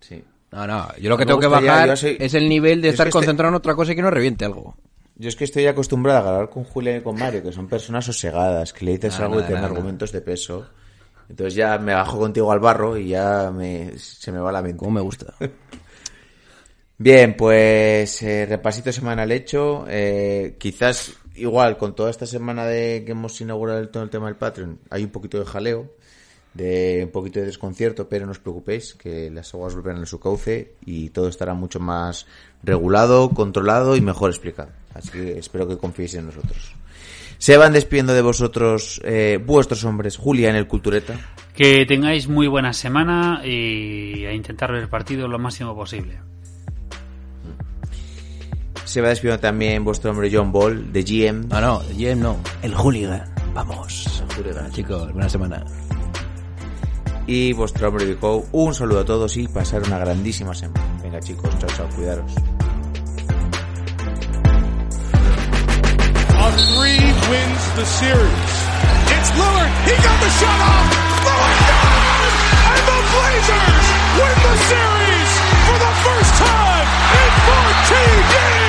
Sí. No, no, yo lo que Me tengo que bajar soy- es el nivel de es estar que este- concentrado en otra cosa y que no reviente algo. Yo es que estoy acostumbrado a grabar con Julián y con Mario, que son personas sosegadas, que le dices No, algo y tienen argumentos de peso. Entonces ya me bajo contigo al barro y ya me, se me va la mente. Como me gusta. Bien, pues eh, repasito semanal hecho. Eh, quizás igual con toda esta semana de que hemos inaugurado el, todo el tema del Patreon, hay un poquito de jaleo, de un poquito de desconcierto, pero no os preocupéis que las aguas volverán a su cauce y todo estará mucho más regulado, controlado y mejor explicado. Así que espero que confiéis en nosotros. Se van despidiendo de vosotros eh, vuestros hombres, Julia en el Cultureta. Que tengáis muy buena semana y a intentar ver el partido lo máximo posible. Se va despidiendo también vuestro hombre John Ball, de GM. No, no, Jem no. El hooligan. Vamos. Chicos, buena semana. Y vuestro hombre Vico. Un saludo a todos y pasar una grandísima semana. Venga chicos, chao, chao, cuidaros. A three wins the series. It's Lillard. He got the shot off. Lillard does! And the Blazers win the series for the first time in 14 years.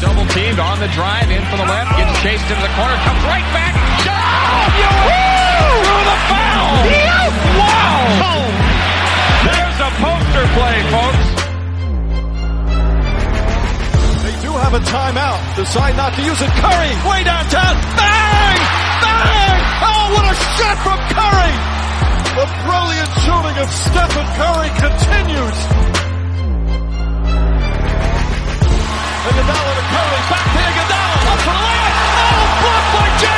Double teamed on the drive in for the left, gets chased into the corner, comes right back. Shot! Through the foul! Wow! There's a poster play, folks. They do have a timeout. Decide not to use it. Curry, way downtown. Bang! Bang! Oh, what a shot from Curry! The brilliant shooting of Stephen Curry continues. Iguodala to Curry, back to Iguodala, up for the layup. Oh, blocked by James.